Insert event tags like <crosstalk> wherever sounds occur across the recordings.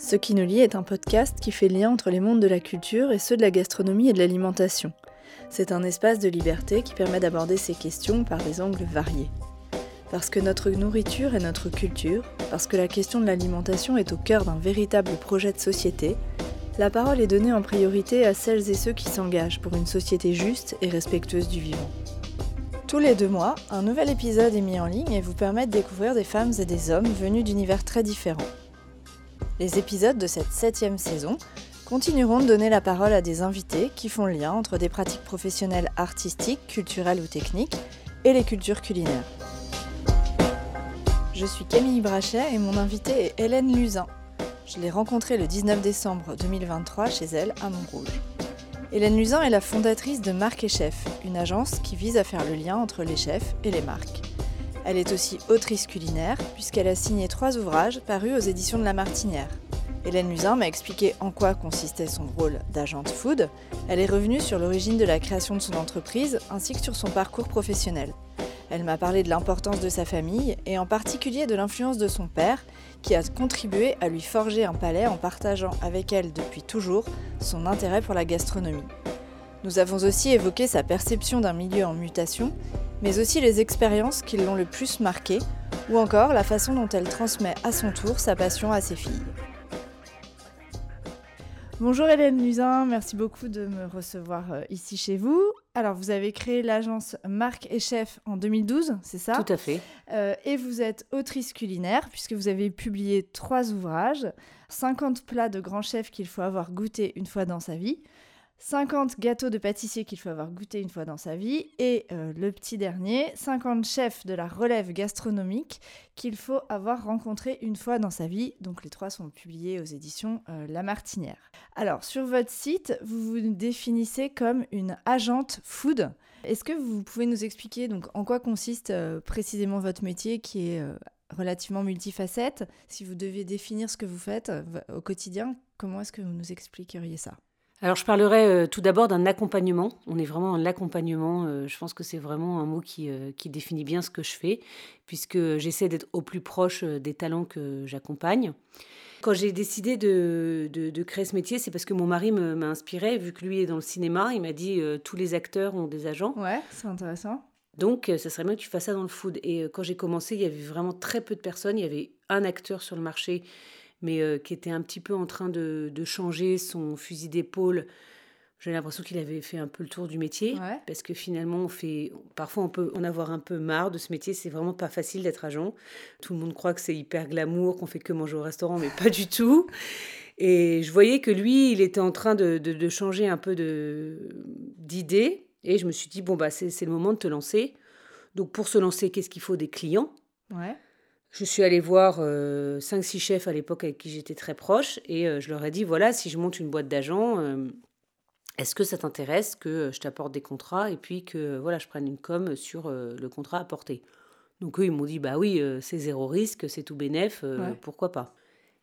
Ce qui nous lie est un podcast qui fait lien entre les mondes de la culture et ceux de la gastronomie et de l'alimentation. C'est un espace de liberté qui permet d'aborder ces questions par des angles variés. Parce que notre nourriture est notre culture, parce que la question de l'alimentation est au cœur d'un véritable projet de société, la parole est donnée en priorité à celles et ceux qui s'engagent pour une société juste et respectueuse du vivant. Tous les deux mois, un nouvel épisode est mis en ligne et vous permet de découvrir des femmes et des hommes venus d'univers très différents. Les épisodes de cette septième saison continueront de donner la parole à des invités qui font le lien entre des pratiques professionnelles artistiques, culturelles ou techniques et les cultures culinaires. Je suis Camille Brachet et mon invitée est Hélène Luzin. Je l'ai rencontrée le 19 décembre 2023 chez elle à Montrouge. Hélène Luzin est la fondatrice de Marque et Chef, une agence qui vise à faire le lien entre les chefs et les marques. Elle est aussi autrice culinaire, puisqu'elle a signé trois ouvrages parus aux éditions de La Martinière. Hélène Luzin m'a expliqué en quoi consistait son rôle d'agente food. Elle est revenue sur l'origine de la création de son entreprise ainsi que sur son parcours professionnel. Elle m'a parlé de l'importance de sa famille et en particulier de l'influence de son père qui a contribué à lui forger un palais en partageant avec elle depuis toujours son intérêt pour la gastronomie. Nous avons aussi évoqué sa perception d'un milieu en mutation, mais aussi les expériences qui l'ont le plus marqué, ou encore la façon dont elle transmet à son tour sa passion à ses filles. Bonjour Hélène Luzin, merci beaucoup de me recevoir euh, ici chez vous. Alors, vous avez créé l'agence Marque et Chef en 2012, c'est ça? Tout à fait. Euh, et vous êtes autrice culinaire, puisque vous avez publié trois ouvrages 50 plats de grands chefs qu'il faut avoir goûté une fois dans sa vie, 50 gâteaux de pâtissier qu'il faut avoir goûté une fois dans sa vie, et euh, le petit dernier, 50 chefs de la relève gastronomique qu'il faut avoir rencontré une fois dans sa vie. Donc les trois sont publiés aux éditions euh, La Martinière. Alors sur votre site, vous vous définissez comme une agente food. Est-ce que vous pouvez nous expliquer donc en quoi consiste euh, précisément votre métier qui est relativement multifacette? Si vous deviez définir ce que vous faites au quotidien, comment est-ce que vous nous expliqueriez ça? Alors, je parlerai euh, tout d'abord d'un accompagnement. On est vraiment dans l'accompagnement. Euh, je pense que c'est vraiment un mot qui, euh, qui, définit bien ce que je fais, puisque j'essaie d'être au plus proche des talents que j'accompagne. Quand j'ai décidé de, de, créer ce métier, c'est parce que mon mari m'a inspiré, vu que lui est dans le cinéma. Il m'a dit tous les acteurs ont des agents. Ouais, c'est intéressant. Donc, ça serait bien que tu fasses ça dans le food. Et quand j'ai commencé, il y avait vraiment très peu de personnes. Il y avait un acteur sur le marché mais euh, qui était un petit peu en train de, changer son fusil d'épaule. J'ai l'impression qu'il avait fait un peu le tour du métier, parce que finalement, on fait, parfois on peut en avoir un peu marre de ce métier. C'est vraiment pas facile d'être agent. Tout le monde croit que c'est hyper glamour, qu'on fait que manger au restaurant, mais pas du tout. Et je voyais que lui, il était en train de, de, changer un peu d'idée. Et je me suis dit, bon, bah, c'est le moment de te lancer. Donc, pour se lancer, qu'est-ce qu'il faut? Des clients. Ouais. Je suis allée voir 5-6 euh, chefs à l'époque avec qui j'étais très proche et euh, je leur ai dit voilà, si je monte une boîte d'agents, euh, est-ce que ça t'intéresse que je t'apporte des contrats et puis que voilà, je prenne une com sur le contrat apporté Donc eux, ils m'ont dit bah oui, c'est zéro risque, c'est tout bénef, pourquoi pas?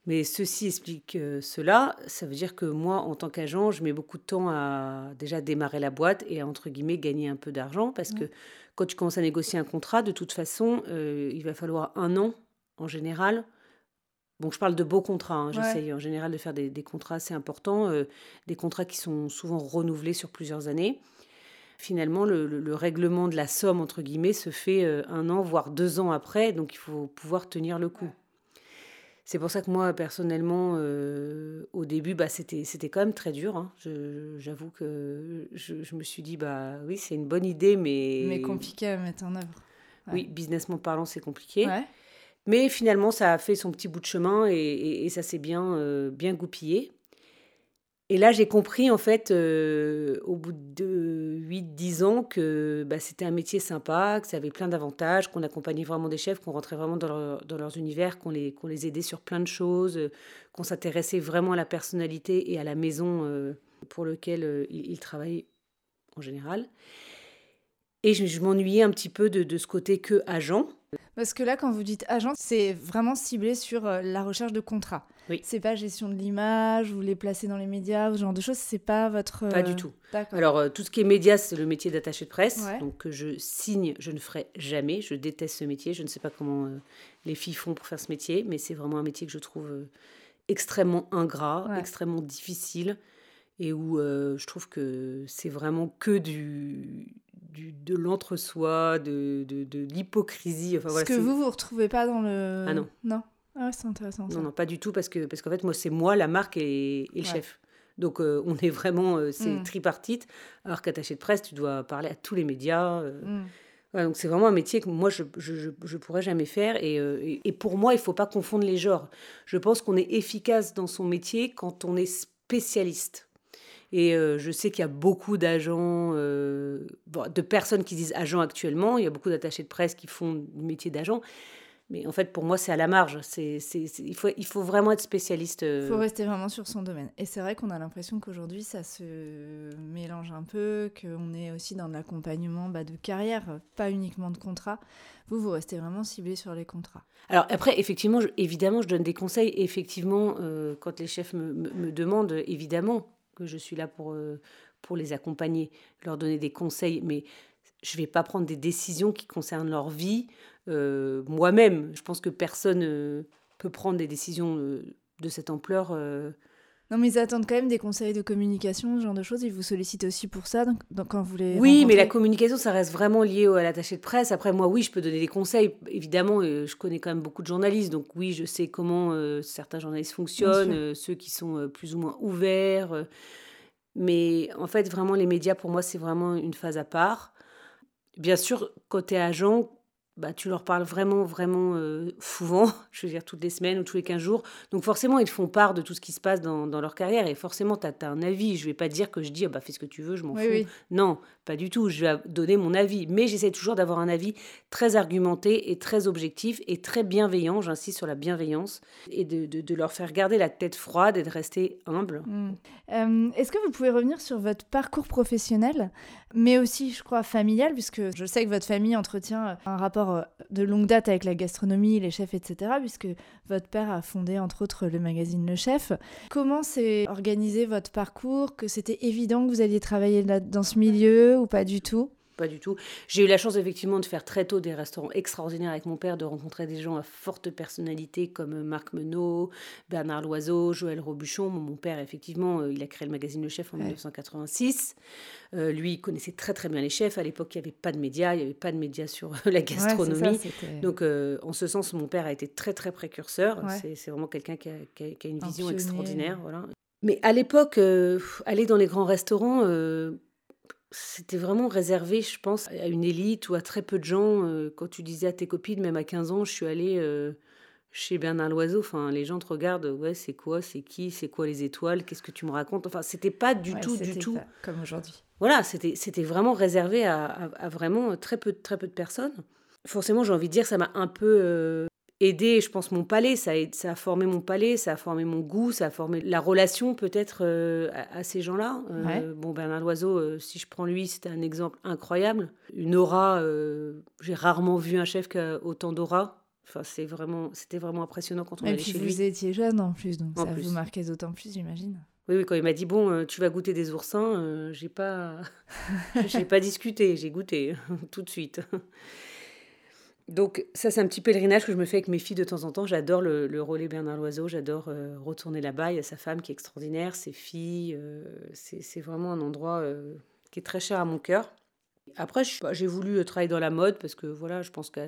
Mais ceci explique cela. Ça veut dire que moi, en tant qu'agent, je mets beaucoup de temps à déjà démarrer la boîte et à, entre guillemets, gagner un peu d'argent parce que quand tu commences à négocier un contrat, de toute façon, euh, il va falloir un an en général. Bon, je parle de beaux contrats. Hein. J'essaye en général de faire des, contrats assez importants, euh, des contrats qui sont souvent renouvelés sur plusieurs années. Finalement, le, règlement de la somme, entre guillemets, se fait euh, un an, voire deux ans après, donc il faut pouvoir tenir le coup. C'est pour ça que moi, personnellement, euh, au début, bah, c'était, c'était quand même très dur. Hein. j'avoue que je, me suis dit, bah oui, c'est une bonne idée, mais... Mais compliqué à mettre en œuvre. Oui, businessment parlant, c'est compliqué. Mais finalement, ça a fait son petit bout de chemin et, ça s'est bien, euh, bien goupillé. Et là, j'ai compris, en fait, euh, au bout de 8-10 ans, que bah, c'était un métier sympa, que ça avait plein d'avantages, qu'on accompagnait vraiment des chefs, qu'on rentrait vraiment dans, dans leurs univers, qu'on les, qu'on les aidait sur plein de choses, qu'on s'intéressait vraiment à la personnalité et à la maison euh, pour laquelle euh, ils, travaillaient en général. Et je, je m'ennuyais un petit peu de, de ce côté que agent. Parce que là, quand vous dites agent, c'est vraiment ciblé sur euh, la recherche de contrats. Oui. C'est pas gestion de l'image, vous les placez dans les médias, ce genre de choses, c'est pas votre. Pas du euh, tout. Alors, euh, tout ce qui est médias, c'est le métier d'attaché de presse. Donc, je signe, je ne ferai jamais. Je déteste ce métier. Je ne sais pas comment les filles font pour faire ce métier, mais c'est vraiment un métier que je trouve extrêmement ingrat, extrêmement difficile, et où je trouve que c'est vraiment que du, du de l'entre-soi, de, de, de l'hypocrisie. Enfin, Ce que vous, vous retrouvez pas dans le... Ah non. Non ah c'est intéressant. Non, non, pas du tout, parce que parce qu'en fait, moi, c'est moi, la marque et, le chef. Donc, on est vraiment, c'est mmh. tripartite. Alors qu'attaché de presse, tu dois parler à tous les médias. Mmh donc c'est vraiment un métier que moi je je, je, pourrais jamais faire euh, et, et, pour moi il faut pas confondre les genres. Je pense qu'on est efficace dans son métier quand on est spécialiste. Et euh, je sais qu'il y a beaucoup d'agents, euh, de personnes qui disent agents actuellement. Il y a beaucoup d'attachés de presse qui font du métier d'agent. Mais en fait, pour moi, c'est à la marge. C'est, il, faut, il faut vraiment être spécialiste. Il euh. faut rester vraiment sur son domaine. Et c'est vrai qu'on a l'impression qu'aujourd'hui, ça se mélange un peu, qu'on est aussi dans l'accompagnement bah, de carrière, pas uniquement de contrat. Vous, vous restez vraiment ciblé sur les contrats. Alors après, effectivement, évidemment, je donne des conseils. Effectivement, euh, quand les chefs me, me, demandent, évidemment que je suis là pour, euh, pour les accompagner, leur donner des conseils. Mais je ne vais pas prendre des décisions qui concernent leur vie euh, moi-même. Je pense que personne euh, peut prendre des décisions euh, de cette ampleur. Non, mais ils attendent quand même des conseils de communication, ce genre de choses. Ils vous sollicitent aussi pour ça donc, quand vous les. Oui, mais la communication, ça reste vraiment lié à l'attaché de presse. Après, moi, oui, je peux donner des conseils. Évidemment, je connais quand même beaucoup de journalistes. Donc, oui, je sais comment certains journalistes fonctionnent, ceux qui sont plus ou moins ouverts. mais en fait, vraiment, les médias, pour moi, c'est vraiment une phase à part. Bien sûr, côté agent, bah, tu leur parles vraiment, vraiment euh, souvent, <laughs> je veux dire toutes les semaines ou tous les 15 jours. Donc forcément, ils font part de tout ce qui se passe dans, dans leur carrière et forcément, tu as, un avis. Je vais pas dire que je dis, ah bah, fais ce que tu veux, je m'en fous. Non, pas du tout. Je vais donner mon avis. Mais j'essaie toujours d'avoir un avis très argumenté et très objectif et très bienveillant. J'insiste sur la bienveillance et de, de, de, leur faire garder la tête froide et de rester humble. Mmh. Euh, est-ce que vous pouvez revenir sur votre parcours professionnel, mais aussi, je crois, familial, puisque je sais que votre famille entretient un rapport euh, de longue date avec la gastronomie, les chefs, etc., puisque votre père a fondé entre autres le magazine Le Chef. Comment s'est organisé votre parcours? Que c'était évident que vous alliez travailler dans ce milieu ou pas du tout? Pas du tout. J'ai eu la chance effectivement de faire très tôt des restaurants extraordinaires avec mon père, de rencontrer des gens à forte personnalité comme Marc Menot, Bernard Loiseau, Joël Robuchon. Mon père, effectivement, euh, il a créé le magazine Le Chef en 1986. Euh, lui, il connaissait très très bien les chefs. À l'époque, il n'y avait pas de médias, il n'y avait pas de médias sur la gastronomie. Donc, euh, en ce sens, mon père a été très très précurseur. C'est vraiment quelqu'un qui, qui, a une vision extraordinaire. Voilà. Mais à l'époque, aller dans les grands restaurants, c'était vraiment réservé, je pense, à une élite ou à très peu de gens. Euh, quand tu disais à tes copines, même à 15 ans, je suis allée euh, chez Bernard Loiseau, enfin, les gens te regardent, ouais, c'est quoi, c'est qui, c'est quoi les étoiles, qu'est-ce que tu me racontes? Enfin, c'était pas du tout, du tout. comme aujourd'hui. Voilà, c'était, vraiment réservé à, à, vraiment très peu, très peu de personnes. Forcément, j'ai envie de dire, ça m'a un peu euh, aidé, je pense, mon palais. Ça a, ça a formé mon palais, ça a formé mon goût, ça a formé la relation peut-être euh, à, ces gens-là. Euh, bon, Bernard Loiseau, euh, si je prends lui, c'était un exemple incroyable. Une aura, j'ai rarement vu un chef qui a autant d'aura. Enfin, c'est vraiment, c'était vraiment impressionnant quand on Et allait chez lui. Et puis vous étiez jeune en plus, donc ça vous marquait d'autant plus, j'imagine. Oui, oui, quand il m'a dit bon, tu vas goûter des oursins, j'ai pas, <laughs> j'ai pas discuté, j'ai goûté <laughs> tout de suite. Donc ça, c'est un petit pèlerinage que je me fais avec mes filles de temps en temps. J'adore le, le relais Bernard Loiseau, j'adore euh, retourner là-bas. Il y a sa femme qui est extraordinaire, ses filles. Euh, c'est vraiment un endroit euh, qui est très cher à mon cœur. Après, j'ai voulu travailler dans la mode parce que voilà, je pense qu'à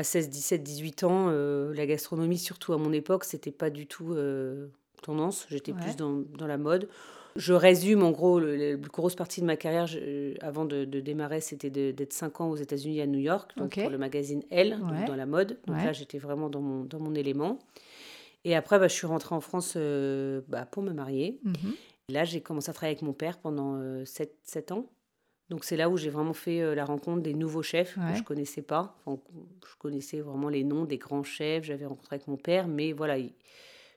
16, 17, 18 ans, la gastronomie, surtout à mon époque, c'était pas du tout tendance. J'étais plus dans, dans la mode. Je résume en gros, la grosse partie de ma carrière avant de, démarrer, c'était d'être 5 ans aux États-Unis à New York, donc pour le magazine Elle, dans la mode. Donc là, j'étais vraiment dans mon, dans mon élément. Et après, bah, je suis rentrée en France euh, bah, pour me marier. Mhm. Là, j'ai commencé à travailler avec mon père pendant 7, euh, 7 ans. Donc c'est là où j'ai vraiment fait euh, la rencontre des nouveaux chefs que je connaissais pas. je connaissais vraiment les noms des grands chefs. J'avais rencontré avec mon père, mais voilà, je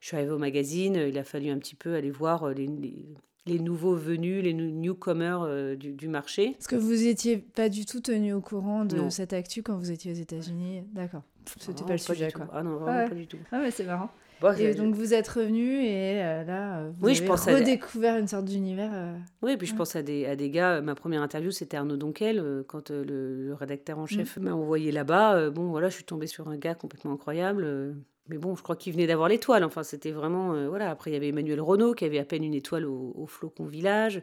suis arrivée au magazine. Il a fallu un petit peu aller voir les, les nouveaux venus, les newcomers euh, du, marché. Est-ce que vous étiez pas du tout tenu au courant de cette actu quand vous étiez aux États-Unis D'accord. C'était pas le sujet, quoi. Ah non, vraiment pas du tout. Ah mais c'est marrant. et donc vous êtes revenu et euh, là, vous oui, avez je pense redécouvert une sorte d'univers. Euh, oui, puis je pense à des, à des gars. Ma première interview, c'était Arnaud Donquel, quand le, rédacteur en chef mm. m'a envoyé là-bas. bon, voilà, je suis tombée sur un gars complètement incroyable mais bon, je crois qu'il venait d'avoir l'étoile. Enfin, c'était vraiment. Euh, voilà. Après, il y avait Emmanuel Renault qui avait à peine une étoile au, Flocon Village.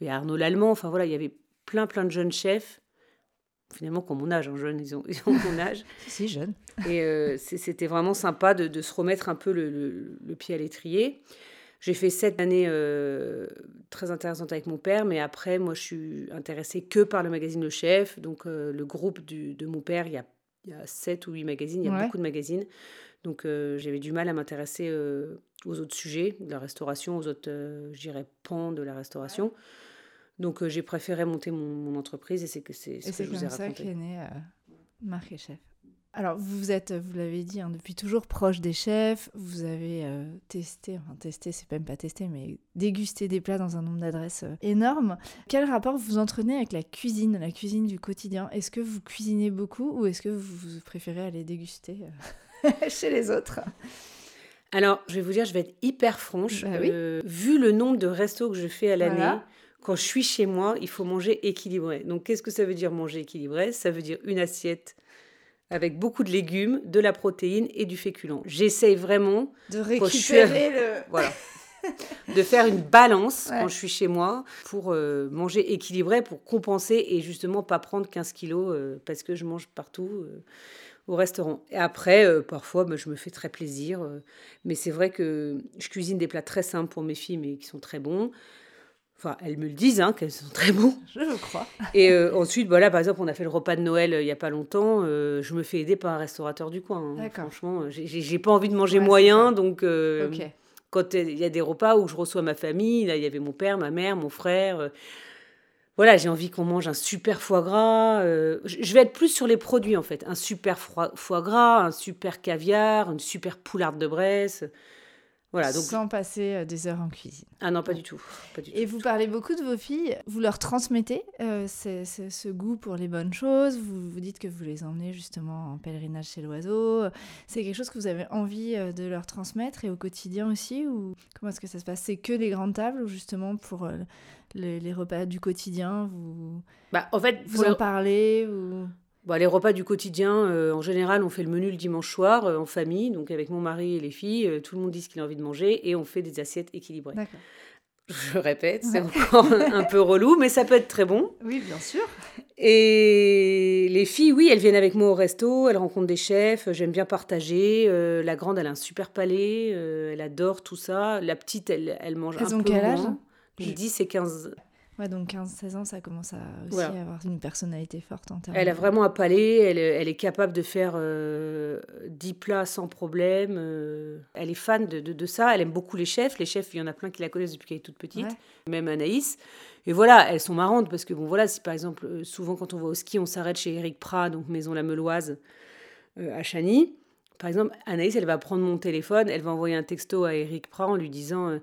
Il y Arnaud Lallemand. Enfin, voilà, il y avait plein, plein de jeunes chefs. Finalement, comme mon âge, en hein, jeunes, ils ont, ils ont mon âge. <laughs> si, jeune. Et euh, c'était vraiment sympa de, de, se remettre un peu le, le, pied à l'étrier. J'ai fait sept années euh, très intéressantes avec mon père, mais après, moi, je suis intéressée que par le magazine Le Chef. Donc, le groupe du, de mon père, il y a il y a sept ou huit magazines, il y a beaucoup de magazines. Donc euh, j'avais du mal à m'intéresser euh, aux autres sujets de la restauration, aux autres, euh, je dirais, pans de la restauration. Donc j'ai préféré monter mon, entreprise et c'est que c'est ce que je vous ai raconté. C'est comme ça qu'est né Marque et Chef. Alors, vous êtes, vous l'avez dit, hein, depuis toujours proche des chefs. Vous avez testé, enfin testé, c'est même pas testé, mais dégusté des plats dans un nombre d'adresses énorme. Quel rapport vous entretenez avec la cuisine, la cuisine du quotidien? Est-ce que vous cuisinez beaucoup ou est-ce que vous préférez aller déguster <laughs> chez les autres? Alors, je vais vous dire, je vais être hyper franche. Bah euh, vu le nombre de restos que je fais à l'année, quand je suis chez moi, il faut manger équilibré. Donc, qu'est-ce que ça veut dire manger équilibré? Ça veut dire une assiette avec beaucoup de légumes, de la protéine et du féculent. J'essaye vraiment de récupérer le... Voilà. <laughs> de faire une balance quand je suis chez moi pour euh, manger équilibré, pour compenser et justement pas prendre 15 kilos euh, parce que je mange partout au restaurant. Et après, euh, parfois, bah, je me fais très plaisir. Euh, mais c'est vrai que je cuisine des plats très simples pour mes filles, mais qui sont très bons. Enfin, elles me le disent, hein, qu'elles sont très bons. Je crois. Et euh, ensuite, voilà, par exemple, on a fait le repas de Noël il n'y a pas longtemps. je me fais aider par un restaurateur du coin. Hein. Franchement, j'ai pas envie de manger moyen. Donc, quand il y a des repas où je reçois ma famille, là, il y avait mon père, ma mère, mon frère voilà, j'ai envie qu'on mange un super foie gras. Euh, je vais être plus sur les produits en fait. Un super foie, gras, un super caviar, une super poularde de Bresse. Voilà, donc... Sans passer euh, des heures en cuisine. Ah non, pas du tout. Et vous parlez beaucoup de vos filles. Vous leur transmettez euh, ce goût pour les bonnes choses. Vous vous dites que vous les emmenez justement en pèlerinage chez l'oiseau. C'est quelque chose que vous avez envie de leur transmettre et au quotidien aussi ou comment est-ce que ça se passe? C'est que les grandes tables ou justement pour les, repas du quotidien Vous, bah, en fait, vous en parlez ou... Bah, les repas du quotidien, euh, en général, on fait le menu le dimanche soir euh, en famille, donc avec mon mari et les filles. Euh, tout le monde dit ce qu'il a envie de manger et on fait des assiettes équilibrées. Je répète, c'est encore un peu relou, mais ça peut être très bon. Oui, bien sûr. Et les filles, oui, elles viennent avec moi au resto, elles rencontrent des chefs, j'aime bien partager. la grande, elle a un super palais, elle adore tout ça. La petite, elle, elle mange elles un ont quel âge? 10 et 15. Ouais, donc 15-16 ans, ça commence à aussi avoir une personnalité forte en termes Elle a vraiment un palais, elle, elle est capable de faire euh, 10 plats sans problème. Euh, elle est fan de, de, ça, elle aime beaucoup les chefs. Les chefs, il y en a plein qui la connaissent depuis qu'elle est toute petite, même Anaïs. Et voilà, elles sont marrantes parce que, bon, voilà, si par exemple, euh, souvent quand on va au ski, on s'arrête chez Eric Prat, donc Maison La Meloise, euh, à Chagny. Par exemple, Anaïs, elle va prendre mon téléphone, elle va envoyer un texto à Eric Prat en lui disant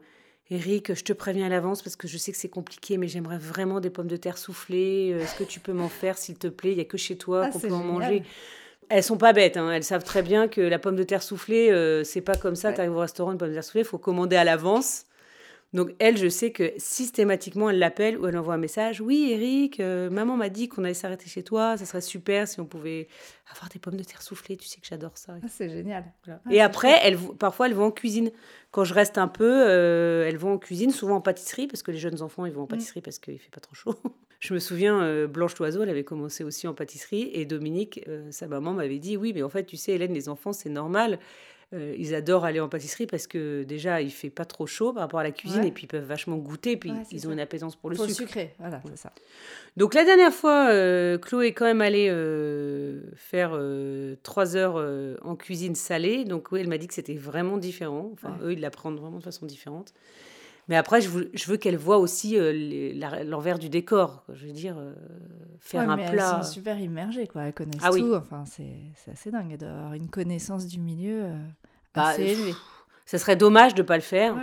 Eric, je te préviens à l'avance parce que je sais que c'est compliqué, mais j'aimerais vraiment des pommes de terre soufflées. Euh, est-ce que tu peux m'en faire, s'il te plaît? Il n'y a que chez toi ah, qu'on peut en manger. Elles sont pas bêtes, hein. elles savent très bien que la pomme de terre soufflée, euh, c'est pas comme ça. Tu arrives au restaurant, une pomme de terre soufflée, il faut commander à l'avance. Donc elle, je sais que systématiquement, elle l'appelle ou elle envoie un message. Oui, Eric, euh, maman m'a dit qu'on allait s'arrêter chez toi. Ça serait super si on pouvait avoir des pommes de terre soufflées. Tu sais que j'adore ça. Ah, c'est génial. Ah, et après, elle, parfois, elles vont en cuisine. Quand je reste un peu, euh, elles vont en cuisine, souvent en pâtisserie, parce que les jeunes enfants, ils vont en mm. pâtisserie parce qu'il fait pas trop chaud. <laughs> je me souviens, euh, Blanche Loiseau, elle avait commencé aussi en pâtisserie. Et Dominique, sa maman, m'avait dit Oui, mais en fait, tu sais, Hélène, les enfants, c'est normal. Euh, ils adorent aller en pâtisserie parce que déjà, il fait pas trop chaud par rapport à la cuisine et puis ils peuvent vachement goûter. Puis ils ont une apaisance pour le pour sucre. Le sucré, voilà, ça. Donc la dernière fois, euh, Chloé est quand même allée euh, faire trois heures en cuisine salée. Donc oui, elle m'a dit que c'était vraiment différent. Enfin, eux, ils l'apprennent vraiment de façon différente. Mais après, je veux, je veux qu'elle voit aussi l'envers du décor. Je veux dire, faire un plat. Elles sont super immergées, quoi. Elles connaissent ah tout. Enfin, c'est assez dingue d'avoir une connaissance du milieu bah, assez élevée. Ça serait dommage de ne pas le faire.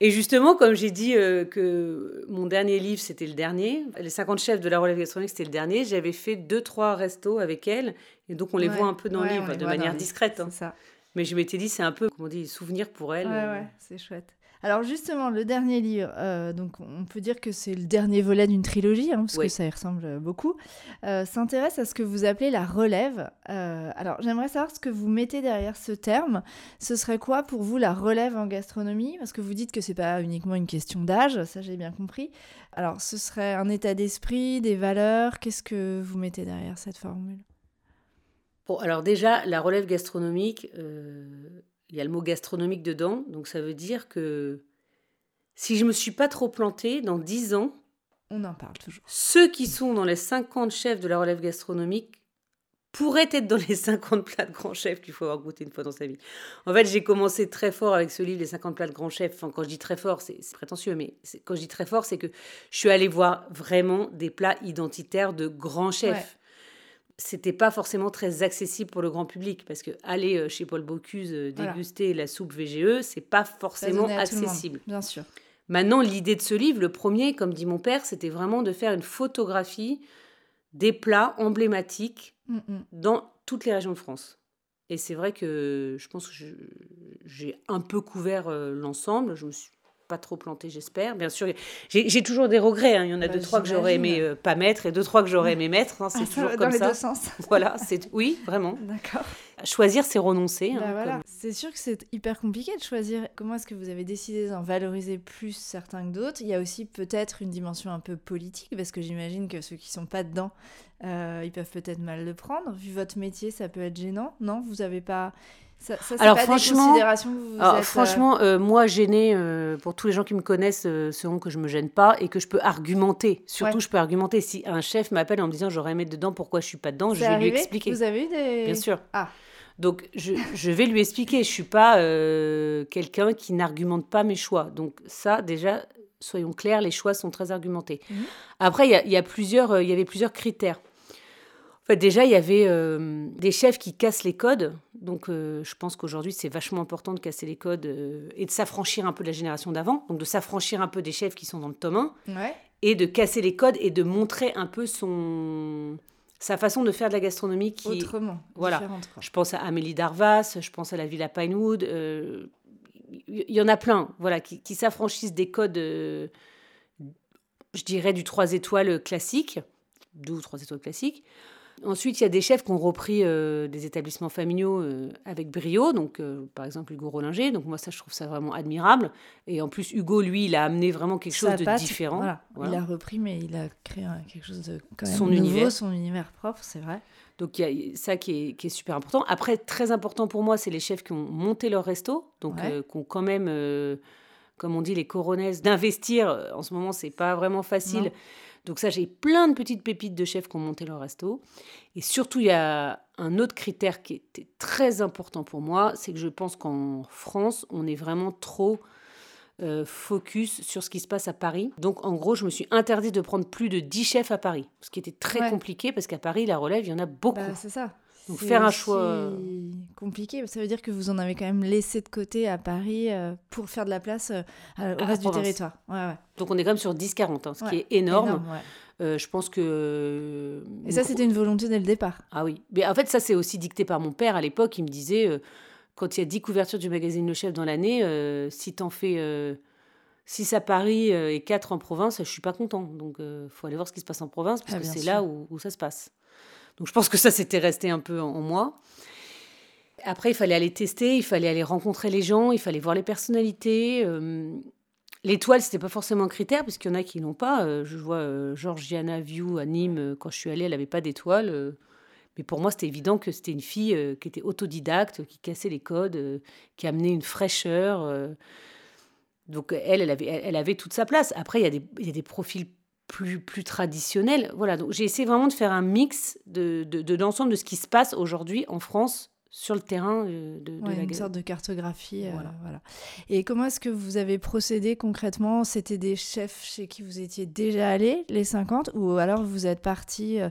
Et justement, comme j'ai dit que mon dernier livre, c'était le dernier, les 50 chefs de la relève gastronomique, c'était le dernier, j'avais fait deux, trois restos avec elle. Et donc, on les voit un peu dans le livre, de manière discrète. Hein. Ça. Mais je m'étais dit, c'est un peu, comment on dit, souvenir pour elle. Ouais, ouais, c'est chouette. Alors justement, le dernier livre, euh, donc on peut dire que c'est le dernier volet d'une trilogie, hein, parce que ça y ressemble beaucoup, euh, s'intéresse à ce que vous appelez la relève. Euh, alors j'aimerais savoir ce que vous mettez derrière ce terme. Ce serait quoi pour vous la relève en gastronomie? Parce que vous dites que c'est pas uniquement une question d'âge, ça j'ai bien compris. Alors ce serait un état d'esprit, des valeurs? Qu'est-ce que vous mettez derrière cette formule? Bon, alors déjà, la relève gastronomique, il y a le mot gastronomique dedans, donc ça veut dire que si je me suis pas trop plantée, dans 10 ans, on en parle toujours. Ceux qui sont dans les 50 chefs de la relève gastronomique pourraient être dans les 50 plats de grands chefs qu'il faut avoir goûté une fois dans sa vie. En fait, j'ai commencé très fort avec ce livre, Les 50 plats de grands chefs. Enfin, quand je dis très fort, c'est prétentieux, mais quand je dis très fort, c'est que je suis allée voir vraiment des plats identitaires de grands chefs c'était pas forcément très accessible pour le grand public parce que aller euh, chez Paul Bocuse euh, déguster la soupe VGE, c'est pas forcément accessible. bien sûr. Maintenant, l'idée de ce livre, le premier, comme dit mon père, c'était vraiment de faire une photographie des plats emblématiques mm, mm. dans toutes les régions de France. Et c'est vrai que je pense que j'ai un peu couvert euh, l'ensemble. Je me suis pas trop planté, j'espère. Bien sûr, j'ai toujours des regrets. Hein. Il y en a bah, deux, trois que j'aurais aimé euh, pas mettre et deux, trois que j'aurais aimé <laughs> mettre. Hein. C'est ah, toujours comme ça. Dans les deux sens. <laughs> Voilà, c'est oui, vraiment. D'accord. Choisir, c'est renoncer. Hein, bah, voilà. C'est sûr que c'est hyper compliqué de choisir. Comment est-ce que vous avez décidé d'en valoriser plus certains que d'autres? Il y a aussi peut-être une dimension un peu politique, parce que j'imagine que ceux qui sont pas dedans, euh, ils peuvent peut-être mal le prendre. Vu votre métier, ça peut être gênant. Non, vous avez pas ça, alors franchement, franchement, euh, moi gêné euh, pour tous les gens qui me connaissent euh, seront que je me gêne pas et que je peux argumenter. Surtout, je peux argumenter. Si un chef m'appelle en me disant j'aurais aimé dedans, pourquoi je suis pas dedans, je vais lui expliquer. Vous avez eu des bien sûr. Ah. Donc je, je, vais lui expliquer. Je suis pas quelqu'un qui n'argumente pas mes choix. Donc ça déjà, soyons clairs, les choix sont très argumentés. Mhm. Après, il y, y, a plusieurs, il y avait plusieurs critères déjà, il y avait euh, des chefs qui cassent les codes. Donc, euh, je pense qu'aujourd'hui, c'est vachement important de casser les codes euh, et de s'affranchir un peu de la génération d'avant. Donc, de s'affranchir un peu des chefs qui sont dans le tome 1. Et de casser les codes et de montrer un peu son sa façon de faire de la gastronomie qui autrement voilà je pense à Amélie Darvas je pense à la Villa Pinewood il y en a plein voilà qui, qui s'affranchissent des codes je dirais du 3 étoiles classique deux ou trois étoiles classiques Ensuite, il y a des chefs qui ont repris euh, des établissements familiaux euh, avec brio, donc euh, par exemple Hugo Rollinger. Donc moi, ça, je trouve ça vraiment admirable. Et en plus, Hugo, lui, il a amené vraiment quelque chose de différent. Il a repris, mais il a créé quelque chose de quand même son nouveau, univers. son univers propre, c'est vrai. Donc il y a ça qui est, qui est, super important. Après, très important pour moi, c'est les chefs qui ont monté leur resto, donc qui ont quand même, comme on dit, les coronaises, d'investir. En ce moment, c'est pas vraiment facile. Donc ça, j'ai plein de petites pépites de chefs qui ont monté leur resto. Et surtout, il y a un autre critère qui était très important pour moi, c'est que je pense qu'en France, on est vraiment trop euh, focus sur ce qui se passe à Paris. Donc en gros, je me suis interdit de prendre plus de 10 chefs à Paris, ce qui était très compliqué parce qu'à Paris, la relève, il y en a beaucoup. Bah, c'est ça. Donc faire un choix euh, compliqué, ça veut dire que vous en avez quand même laissé de côté à Paris euh, pour faire de la place euh, au reste du territoire. Donc on est quand même sur 10-40, hein, ce qui est énorme. je pense que. Et ça, c'était une volonté dès le départ. Ah oui. Mais en fait, ça, c'est aussi dicté par mon père à l'époque. Il me disait quand il y a 10 couvertures du magazine Le Chef dans l'année, si t'en fais 6 à Paris et 4 en province, je suis pas content. Donc, il faut aller voir ce qui se passe en province parce ah, que c'est là où, où, ça se passe. Donc je pense que ça s'était resté un peu en, moi. Après, il fallait aller tester, il fallait aller rencontrer les gens, il fallait voir les personnalités. Euh, l'étoile, c'était pas forcément un critère, parce qu'il y en a qui n'ont pas. Euh, je vois euh, Georgiana View à Nîmes, quand je suis allée, elle n'avait pas d'étoile. mais pour moi, c'était évident que c'était une fille qui était autodidacte, qui cassait les codes, qui amenait une fraîcheur. donc elle, elle avait, toute sa place. Après, il y a des profils plus, plus traditionnel. Voilà, donc j'ai essayé vraiment de faire un mix de, de, l'ensemble de ce qui se passe aujourd'hui en France sur le terrain euh, de, de Une sorte de cartographie. Euh, voilà. Et comment est-ce que vous avez procédé concrètement? C'était des chefs chez qui vous étiez déjà allé, les 50, ou alors vous êtes parti euh,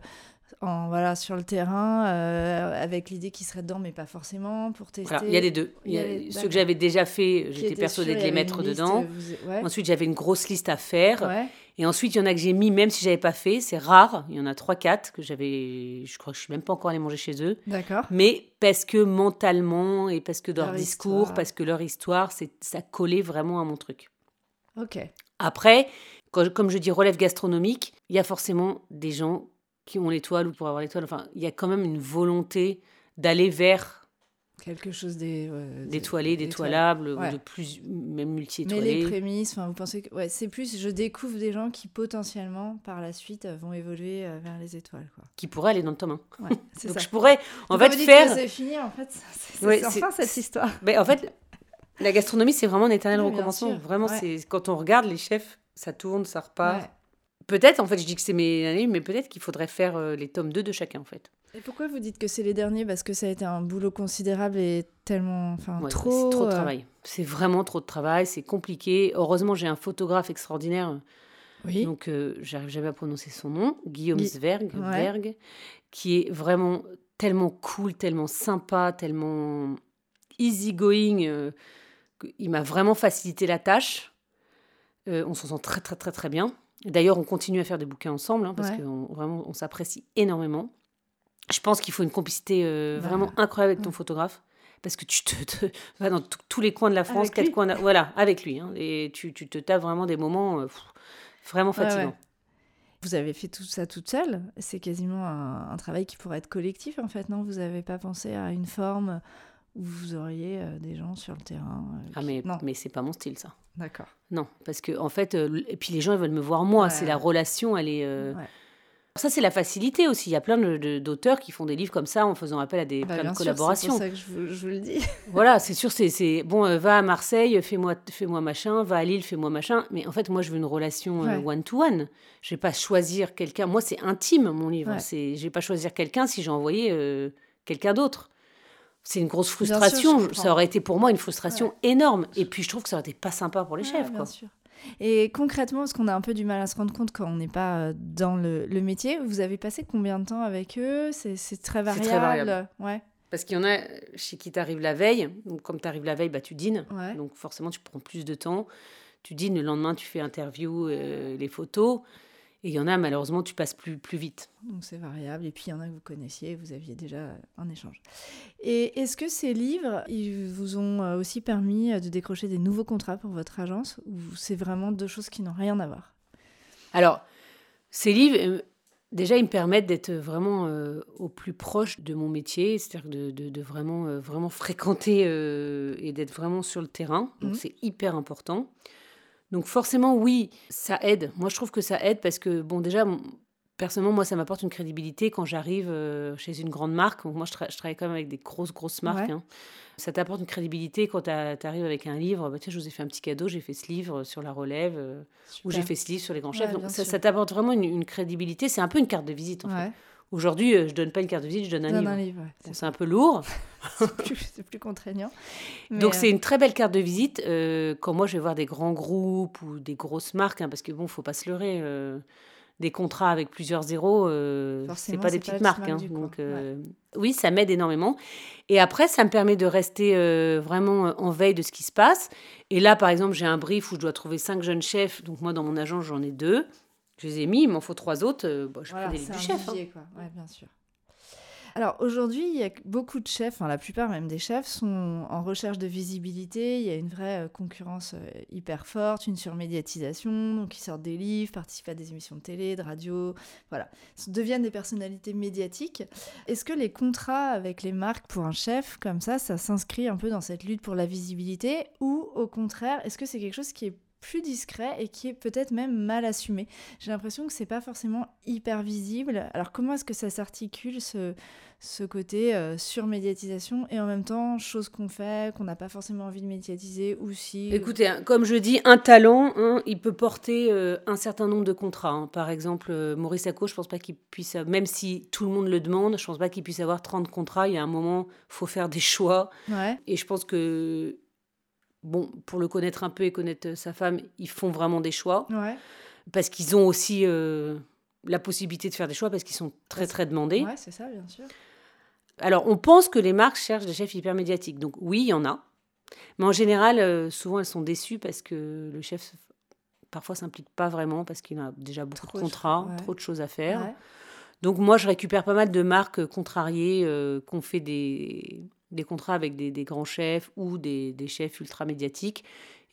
en, voilà, sur le terrain, euh, avec l'idée qu'il serait dedans, mais pas forcément, pour tester il y a les deux. Il y a ceux que j'avais déjà fait, j'étais persuadée de les mettre dedans. Ensuite, j'avais une grosse liste à faire. Et ensuite, il y en a que j'ai mis, même si j'avais pas fait. C'est rare. Il y en a 3-4 que j'avais. Je crois que je suis même pas encore allée manger chez eux. D'accord. Mais parce que mentalement et parce que leur, discours, parce que leur histoire, ça collait vraiment à mon truc. Ok. Après, comme je dis relève gastronomique, il y a forcément des gens qui ont l'étoile ou pour avoir l'étoile. Enfin, il y a quand même une volonté d'aller vers quelque chose d'étoilé, d'étoilable, ou de plus même multi-étoilé. Mais les prémices, vous pensez que ouais, c'est plus, je découvre des gens qui potentiellement par la suite vont évoluer euh, vers les étoiles, quoi. Qui pourraient aller dans le tome 1. Ouais, <laughs> Donc ça. je pourrais en Donc, fait vous faire. C'est fini, en fait. <laughs> C'est enfin cette histoire. Mais en fait, la gastronomie, c'est vraiment un éternel recommencement. Vraiment, c'est quand on regarde les chefs, ça tourne, ça repart. Peut-être, en fait, je dis que c'est mes années, mais peut-être qu'il faudrait faire euh, les tomes 2 de chacun, en fait. Et pourquoi vous dites que c'est les derniers? Parce que ça a été un boulot considérable et tellement. Enfin, trop. C'est trop de euh, travail. C'est vraiment trop de travail, c'est compliqué. Heureusement, j'ai un photographe extraordinaire. Oui. Donc, euh, j'arrive jamais à prononcer son nom. Guillaume Zverg, qui est vraiment tellement cool, tellement sympa, tellement easygoing. il m'a vraiment facilité la tâche. on s'en sent très, très, très, très bien. D'ailleurs, on continue à faire des bouquins ensemble hein, parce qu'on vraiment on s'apprécie énormément. Je pense qu'il faut une complicité euh, bah, vraiment incroyable avec ton photographe parce que tu te, vas dans tous les coins de la France, quatre coins, voilà, avec lui, hein, et tu, tu, te tapes vraiment des moments euh, vraiment fatigants. Vous avez fait tout ça toute seule? C'est quasiment un, travail qui pourrait être collectif en fait, non? Vous n'avez pas pensé à une forme où vous auriez euh, des gens sur le terrain Ah mais non. mais c'est pas mon style ça. D'accord. Non, parce que en fait, et puis les gens ils veulent me voir moi. C'est la relation, elle est. Ça, c'est la facilité aussi. Il y a plein d'auteurs qui font des livres comme ça en faisant appel à des bah, plein de collaborations. C'est pour ça que je vous, le dis. <laughs> voilà, c'est sûr, c'est bon, euh, va à Marseille, fais-moi fais -moi machin, va à Lille, fais-moi machin. Mais en fait, moi, je veux une relation euh, one-to-one. Je vais pas choisir quelqu'un. Moi, c'est intime, mon livre. Je vais pas choisir quelqu'un si j'ai envoyé euh, quelqu'un d'autre. C'est une grosse frustration. ça aurait été pour moi une frustration énorme. Et puis, je trouve que ça aurait été pas sympa pour les chefs. Bien sûr. Et concrètement, parce qu'on a un peu du mal à se rendre compte quand on n'est pas euh, dans le, métier, vous avez passé combien de temps avec eux? C'est très variable. C'est très variable. Ouais. Parce qu'il y en a chez qui tu arrives la veille. Donc, comme tu arrives la veille, bah, tu dînes. Donc, forcément, tu prends plus de temps. Tu dînes, le lendemain, tu fais interview, euh, les photos. Et il y en a, malheureusement, tu passes plus, plus vite. Donc c'est variable. Et puis il y en a que vous connaissiez, vous aviez déjà un échange. Et est-ce que ces livres, ils vous ont euh, aussi permis euh, de décrocher des nouveaux contrats pour votre agence Ou c'est vraiment deux choses qui n'ont rien à voir? Alors, ces livres, euh, déjà, ils me permettent d'être vraiment au plus proche de mon métier, c'est-à-dire de, de, vraiment, vraiment fréquenter et d'être vraiment sur le terrain. Donc mmh. c'est hyper important. Donc forcément, oui, ça aide. Moi, je trouve que ça aide parce que, bon, déjà, personnellement, moi, ça m'apporte une crédibilité quand j'arrive euh, chez une grande marque. moi, je, travaille quand même avec des grosses, grosses marques. Hein. Ça t'apporte une crédibilité quand tu arrives avec un livre. Bah, tiens, je vous ai fait un petit cadeau, j'ai fait ce livre sur la relève, euh, ou j'ai fait ce livre sur les grands chefs. Donc, ça, t'apporte vraiment une, crédibilité. C'est un peu une carte de visite, en fait. Aujourd'hui, euh, je donne pas une carte de visite, je donne un livre. c'est un peu lourd. <laughs> c'est plus, contraignant. Donc, c'est euh, une très belle carte de visite. Euh, quand moi, je vais voir des grands groupes ou des grosses marques, hein, parce que bon, faut pas se leurrer. des contrats avec plusieurs zéros, c'est pas des petites marques. Hein, donc, oui, ça m'aide énormément. Et après, ça me permet de rester vraiment en veille de ce qui se passe. Et là, par exemple, j'ai un brief où je dois trouver cinq jeunes chefs. Donc, moi, dans mon agence, j'en ai deux. Je les ai mis, il m'en faut trois autres. Euh, bon, je voilà, prends des du chef. Hein. quoi. Ouais, bien sûr. Alors aujourd'hui, il y a beaucoup de chefs, enfin la plupart même des chefs sont en recherche de visibilité. Il y a une vraie euh, concurrence euh, hyper forte, une surmédiatisation. Donc ils sortent des livres, participent à des émissions de télé, de radio, voilà, ils deviennent des personnalités médiatiques. Est-ce que les contrats avec les marques pour un chef comme ça, ça s'inscrit un peu dans cette lutte pour la visibilité, ou au contraire, est-ce que c'est quelque chose qui est plus discret et qui est peut-être même mal assumé. J'ai l'impression que c'est pas forcément hyper visible. Alors comment est-ce que ça s'articule ce, ce côté euh, surmédiatisation et en même temps chose qu'on fait qu'on n'a pas forcément envie de médiatiser ou si Écoutez, hein, comme je dis, un talent, hein, il peut porter euh, un certain nombre de contrats. Hein. Par exemple, euh, Maurice Acco, je pense pas qu'il puisse, même si tout le monde le demande, je pense pas qu'il puisse avoir 30 contrats. Il y a un moment, faut faire des choix. Et je pense que bon, pour le connaître un peu et connaître sa femme, ils font vraiment des choix. Parce qu'ils ont aussi euh, la possibilité de faire des choix parce qu'ils sont très très demandés. Ouais, c'est ça, bien sûr. Alors, on pense que les marques cherchent des chefs hyper médiatiques. Donc, oui, il y en a. Mais en général, euh, souvent, elles sont déçues parce que le chef, parfois, s'implique pas vraiment parce qu'il a déjà beaucoup Trop de contrats, ouais. trop de choses à faire. Ouais. Donc, moi, je récupère pas mal de marques contrariées euh, ont fait des, des contrats avec des, grands chefs ou des, chefs ultra médiatiques.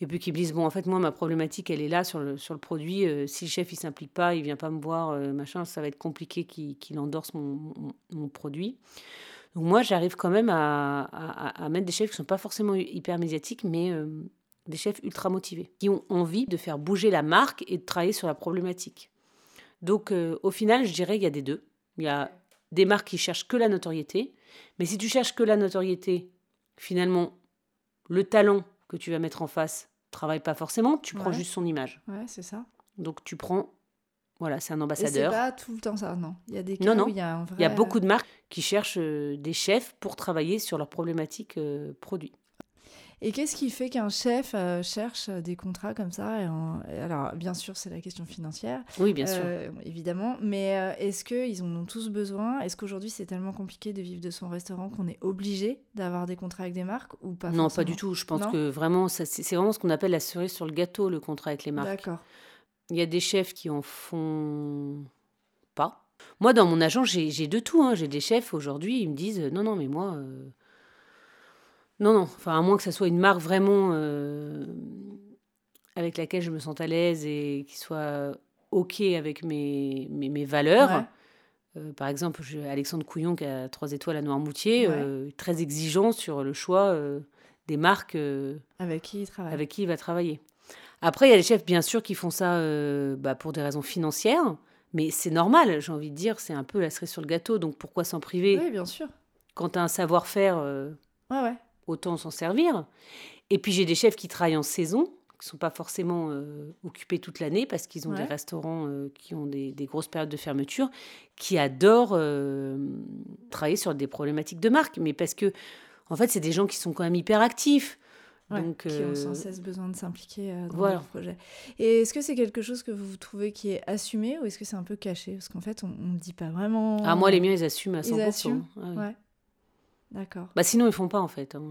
Et puis qui me disent, bon, en fait, moi, ma problématique, elle est là sur le, produit. Euh, si le chef, il s'implique pas, il vient pas me voir, euh, machin, ça va être compliqué qu'il endorse mon, produit. Donc moi, j'arrive quand même à, mettre des chefs qui sont pas forcément hyper médiatiques, mais euh, des chefs ultra motivés, qui ont envie de faire bouger la marque et de travailler sur la problématique. Donc au final, je dirais qu'il y a des deux. Il y a des marques qui cherchent que la notoriété, mais si tu cherches que la notoriété, finalement, le talent que tu vas mettre en face travaille pas forcément, tu prends Ouais. juste son image. Ouais, c'est ça. Donc tu prends, voilà, c'est un Et c'est ambassadeur. pas tout le temps ça, non. Il y a des Non, cas non. où il y a un vrai... Il y a beaucoup de marques qui cherchent euh, des chefs pour travailler sur leurs problématiques euh, produits. Et qu'est-ce qui fait qu'un chef euh, cherche des contrats comme ça et en- et Alors, bien sûr, c'est la question financière, Oui, bien sûr. euh, évidemment, mais euh, est-ce qu'ils en ont tous besoin? Est-ce qu'aujourd'hui, c'est tellement compliqué de vivre de son restaurant qu'on est obligé d'avoir des contrats avec des marques ou pas non, pas du tout. Je pense Non? que vraiment, c'est vraiment ce qu'on appelle la cerise sur le gâteau, le contrat avec les marques. D'accord. Il y a des chefs qui en font pas. Moi, dans mon agent, j'ai j'ai de tout. hein. J'ai des chefs aujourd'hui, ils me disent non, non, mais moi. Euh, Non, non. Enfin, à moins que ça soit une marque vraiment euh, avec laquelle je me sente à l'aise et qui soit OK avec mes, mes, mes valeurs. Ouais. Euh, par exemple, Alexandre Couillon, qui a trois étoiles à Noirmoutier, Ouais. euh, très exigeant sur le choix euh, des marques euh, Avec qui il travaille avec qui il va travailler. Après, il y a des chefs, bien sûr, qui font ça euh, bah, pour des raisons financières, mais c'est normal, j'ai envie de dire, c'est un peu la cerise sur le gâteau, donc pourquoi s'en priver Oui, bien sûr. Quand tu as un savoir-faire, euh, Ouais, ouais. Autant s'en servir. Et puis j'ai des chefs qui travaillent en saison, qui ne sont pas forcément euh, occupés toute l'année parce qu'ils ont Ouais. des restaurants euh, qui ont des, des grosses périodes de fermeture, qui adorent euh, travailler sur des problématiques de marque, mais parce que, en fait, c'est des gens qui sont quand même hyper actifs. Ouais, Donc, qui ont sans cesse besoin de s'impliquer dans voilà. leur projet. Et est-ce que c'est quelque chose que vous trouvez qui est assumé ou est-ce que c'est un peu caché? Parce qu'en fait, on ne dit pas vraiment. Ah, moi, les miens, ils assument à 100%. Ils assument Ah oui. Ouais. D'accord. Bah, sinon, ils font pas, en fait. hein.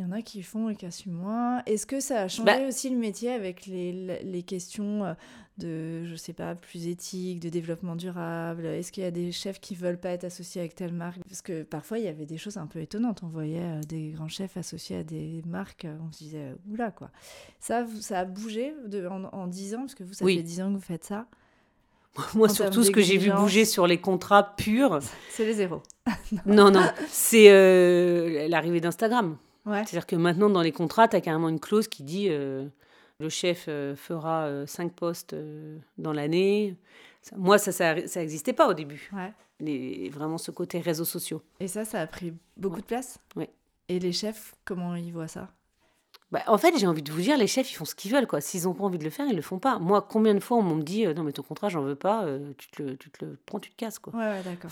Il y en a qui font et qui assument moins. Est-ce que ça a changé Bah- aussi le métier avec les, les questions euh, de, je sais pas, plus éthique, de développement durable? Est-ce qu'il y a des chefs qui veulent pas être associés avec telle marque? Parce que parfois, il y avait des choses un peu étonnantes. On voyait euh, des grands chefs associés à des marques. euh, On se disait, oula, quoi. Ça, ça a bougé de, en, en 10 ans? Parce que vous, ça Oui. fait 10 ans que vous faites ça? <laughs> Moi, En surtout, ce que j'ai vu bouger sur les contrats purs, C'est les zéros. <laughs> non, non, c'est euh, l'arrivée d'Instagram. Ouais. C'est-à-dire que maintenant, dans les contrats, tu as carrément une clause qui dit euh, le chef euh, fera 5 postes dans l'année. Moi, ça, ça n'existait pas au début. Ouais. Les, vraiment ce côté réseaux sociaux. Et ça, ça a pris beaucoup Ouais. de place? Ouais. Et les chefs, comment ils voient ça? Bah, en fait, j'ai envie de vous dire, les chefs, ils font ce qu'ils veulent. quoi. S'ils n'ont pas envie de le faire, ils le font pas. Moi, combien de fois on me dit euh, non, mais ton contrat, j'en veux pas, euh, tu, te le, tu te le prends, tu te casses. Quoi. Ouais, ouais, d'accord.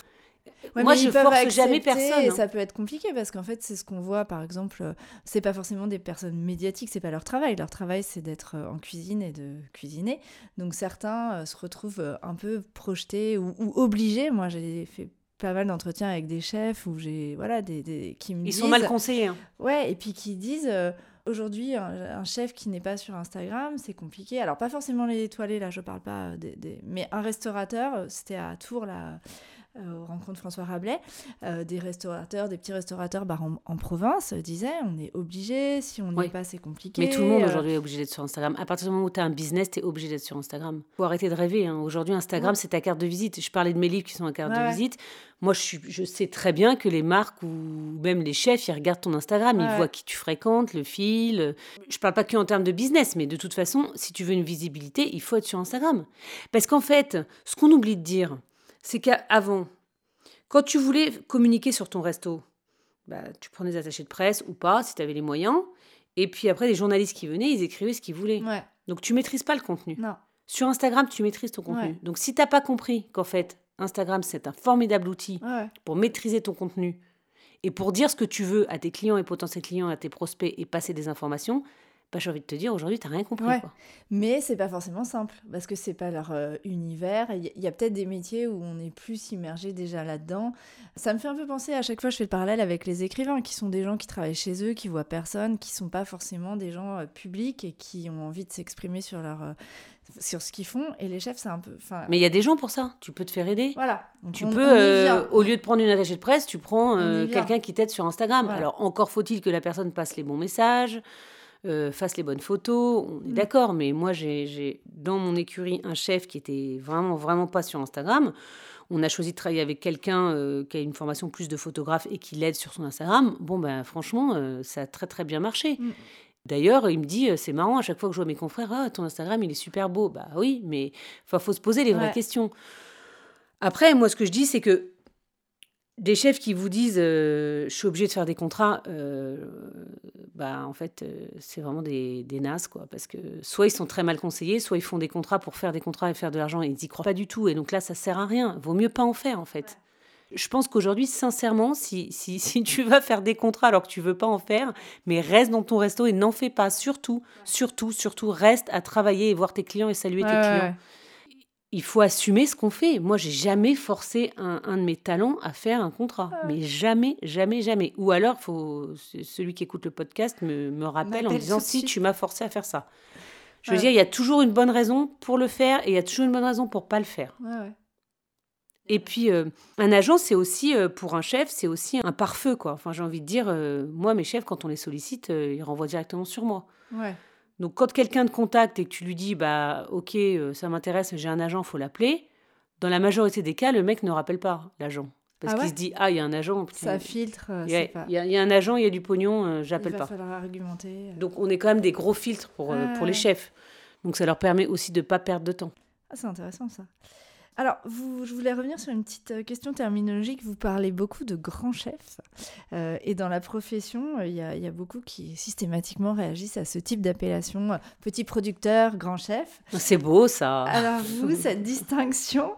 Moi, mais je force jamais personne, Et hein. ça peut être compliqué parce qu'en fait, c'est ce qu'on voit, par exemple, euh, c'est pas forcément des personnes médiatiques, c'est pas leur travail. Leur travail, c'est d'être en cuisine et de cuisiner. Donc certains se retrouvent un peu projetés ou, ou obligés. Moi, j'ai fait pas mal d'entretiens avec des chefs où j'ai voilà des, des- qui me Ils disent sont mal conseillés. hein. Ouais, et puis qui disent euh, aujourd'hui un, chef qui n'est pas sur Instagram, c'est compliqué. Alors pas forcément les étoilés là, je parle pas euh, des, des- mais un restaurateur, euh, c'était à Tours là. Euh, aux rencontres François Rabelais, euh, des restaurateurs, des petits restaurateurs bah, en, en province euh, disaient on est obligé, si on n'y Oui. est pas c'est compliqué. Mais tout le monde euh, aujourd'hui est obligé d'être sur Instagram. À partir du moment où tu as un business, tu es obligé d'être sur Instagram. faut arrêter de rêver. hein. Aujourd'hui, Instagram, Ouais. c'est ta carte de visite. Je parlais de mes livres qui sont en carte Ouais, de visite. Moi, je, suis, je sais très bien que les marques ou même les chefs, ils regardent ton Instagram, ils voient qui tu fréquentes, le fil. Je parle pas que en termes de business, mais de toute façon, si tu veux une visibilité, il faut être sur Instagram. Parce qu'en fait, ce qu'on oublie de dire, c'est qu'avant, quand tu voulais communiquer sur ton resto, bah, tu prenais des attachés de presse ou pas, si tu avais les moyens. Et puis après, les journalistes qui venaient, ils écrivaient ce qu'ils voulaient. Ouais, Donc tu maîtrises pas le contenu. non. Sur Instagram, tu maîtrises ton contenu. Ouais. Donc si t'as pas compris qu'en fait, Instagram, c'est un formidable outil Ouais, pour maîtriser ton contenu et pour dire ce que tu veux à tes clients et potentiels clients, à tes prospects et passer des informations, bah, j'ai envie de te dire, aujourd'hui, tu n'as rien compris. Ouais. Quoi. Mais c'est pas forcément simple parce que c'est pas leur euh, univers. Il y, a peut-être des métiers où on est plus immergé déjà là-dedans. Ça me fait un peu penser à chaque fois, je fais le parallèle avec les écrivains qui sont des gens qui travaillent chez eux, qui voient personne, qui sont pas forcément des gens euh, publics et qui ont envie de s'exprimer sur leur euh, sur ce qu'ils font. Et les chefs, c'est un peu. Mais il y a des gens pour ça. Tu peux te faire aider. Voilà. Donc, Tu on- peux, on euh, au lieu de prendre une attachée de presse, tu prends euh, quelqu'un qui t'aide sur Instagram. Voilà. Alors, encore faut-il que la personne passe les bons messages, euh, fasse les bonnes photos. On est Mm. d'accord, mais moi, j'ai dans mon écurie un chef qui était vraiment, vraiment pas sur Instagram. On a choisi de travailler avec quelqu'un euh, qui a une formation plus de photographe et qui l'aide sur son Instagram. Bon, ben, franchement, euh, ça a très, très bien marché. Mm. D'ailleurs, il me dit, euh, c'est marrant, à chaque fois que je vois mes confrères, ah, ton Instagram, il est super beau. Bah oui, mais il faut se poser les vraies Ouais. questions. Après, moi, ce que je dis, c'est que des chefs qui vous disent euh, je suis obligé de faire des contrats, euh, bah en fait euh, c'est vraiment des, des nazes quoi, parce que soit ils sont très mal conseillés, soit ils font des contrats pour faire des contrats et faire de l'argent et ils y croient pas du tout et donc là ça sert à rien. Vaut mieux pas en faire en fait. Je pense qu'aujourd'hui, sincèrement, si, si, <laughs> si tu vas faire des contrats alors que tu veux pas en faire, mais reste dans ton resto et n'en fais pas. Surtout, surtout, surtout, reste à travailler et voir tes clients et saluer Ouais, tes ouais, clients. Il faut assumer ce qu'on fait. Moi, j'ai jamais forcé un, un de mes talents à faire un contrat. Mais jamais, jamais, jamais. Ou alors, faut, celui qui écoute le podcast me, me rappelle en disant si tu m'as forcé à faire ça. Je veux Ouais. dire, il y a toujours une bonne raison pour le faire et il y a toujours une bonne raison pour pas le faire. Ouais, ouais. Et puis, euh, un agent, c'est aussi, euh, pour un chef, c'est aussi un pare-feu, quoi. Enfin, j'ai envie de dire, euh, moi, mes chefs, quand on les sollicite, ils renvoient directement sur moi. Ouais. Donc, quand quelqu'un te contacte et que tu lui dis, bah, ok, euh, ça m'intéresse, j'ai un agent, faut l'appeler, dans la majorité des cas, le mec ne rappelle pas l'agent. Parce Ah qu'il se dit, ah, il y a un agent. putain, Ça filtre, euh, il y a- pas. il y, a- il y a un agent, il y a du pognon, euh, Il j'appelle va pas. falloir argumenter. Donc, on est quand même des gros filtres pour, euh, pour les chefs. Donc, ça leur permet aussi de pas perdre de temps. Ah, c'est intéressant ça. Alors, vous, je voulais revenir sur une petite euh, question terminologique. Vous parlez beaucoup de grands chefs. Euh, et dans la profession, euh, il y, a- il y a beaucoup qui systématiquement réagissent à ce type d'appellation. euh, Petit producteur, grand chef. C'est beau, ça. Alors, vous, <laughs> cette distinction,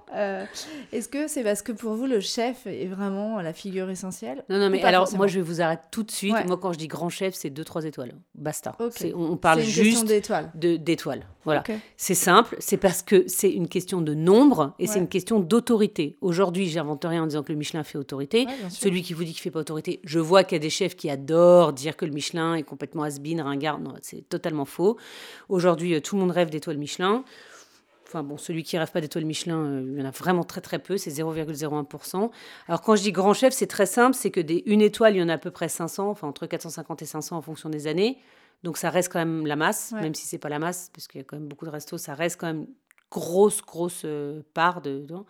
est-ce que c'est parce que pour vous, le chef est vraiment la figure essentielle Non, non, mais alors, forcément moi, je vais vous arrêter tout de suite. Ouais. Moi, quand je dis grand chef, c'est 2-3 étoiles. Basta. On, on parle juste d'étoiles. Voilà. C'est simple, c'est parce que c'est une question de nombre et c'est une question d'autorité. Aujourd'hui, j'invente rien en disant que le Michelin fait autorité. Ouais. Celui qui vous dit qu'il fait pas autorité, je vois qu'il y a des chefs qui adorent dire que le Michelin est complètement has-been, ringard. Non, c'est totalement faux. Aujourd'hui, euh, tout le monde rêve d'étoiles Michelin. Enfin bon, celui qui rêve pas d'étoiles Michelin, euh, il y en a vraiment très très peu, c'est 0,01%. Alors quand je dis grand chef, c'est très simple, c'est que des une étoile, il y en a à peu près 500, enfin entre 450 et 500 en fonction des années. Donc ça reste quand même la masse, Ouais. même si c'est pas la masse, parce qu'il y a quand même beaucoup de restos, ça reste quand même grosse grosse euh, part de- dedans.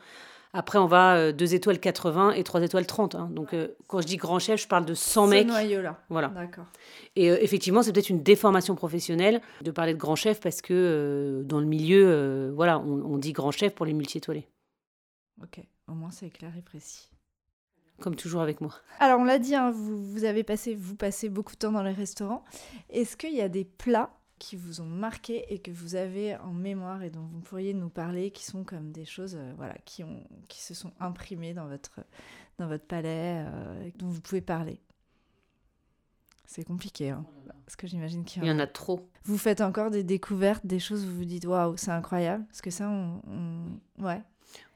Après, on va euh, 2 étoiles 80 et 3 étoiles 30. hein. Donc, euh, quand je dis grand chef, je parle de 100 Ce mecs. noyau-là. Voilà. D'accord. Et euh, effectivement, c'est peut-être une déformation professionnelle de parler de grand chef parce que euh, dans le milieu, euh, voilà, on, on dit grand chef pour les multi-étoilés. Ok. Au moins, c'est clair et précis. Comme toujours avec moi. Alors, on l'a dit, hein, vous, vous avez passé, vous passez beaucoup de temps dans les restaurants. Est-ce qu'il y a des plats qui vous ont marqué et que vous avez en mémoire et dont vous pourriez nous parler, qui sont comme des choses, euh, voilà, qui ont, qui se sont imprimées dans votre, dans votre palais, euh, dont vous pouvez parler? C'est compliqué, hein, parce que j'imagine qu'il Il y en a trop. Vous faites encore des découvertes, des choses où vous vous dites waouh, c'est incroyable, parce que ça, on, on- ouais.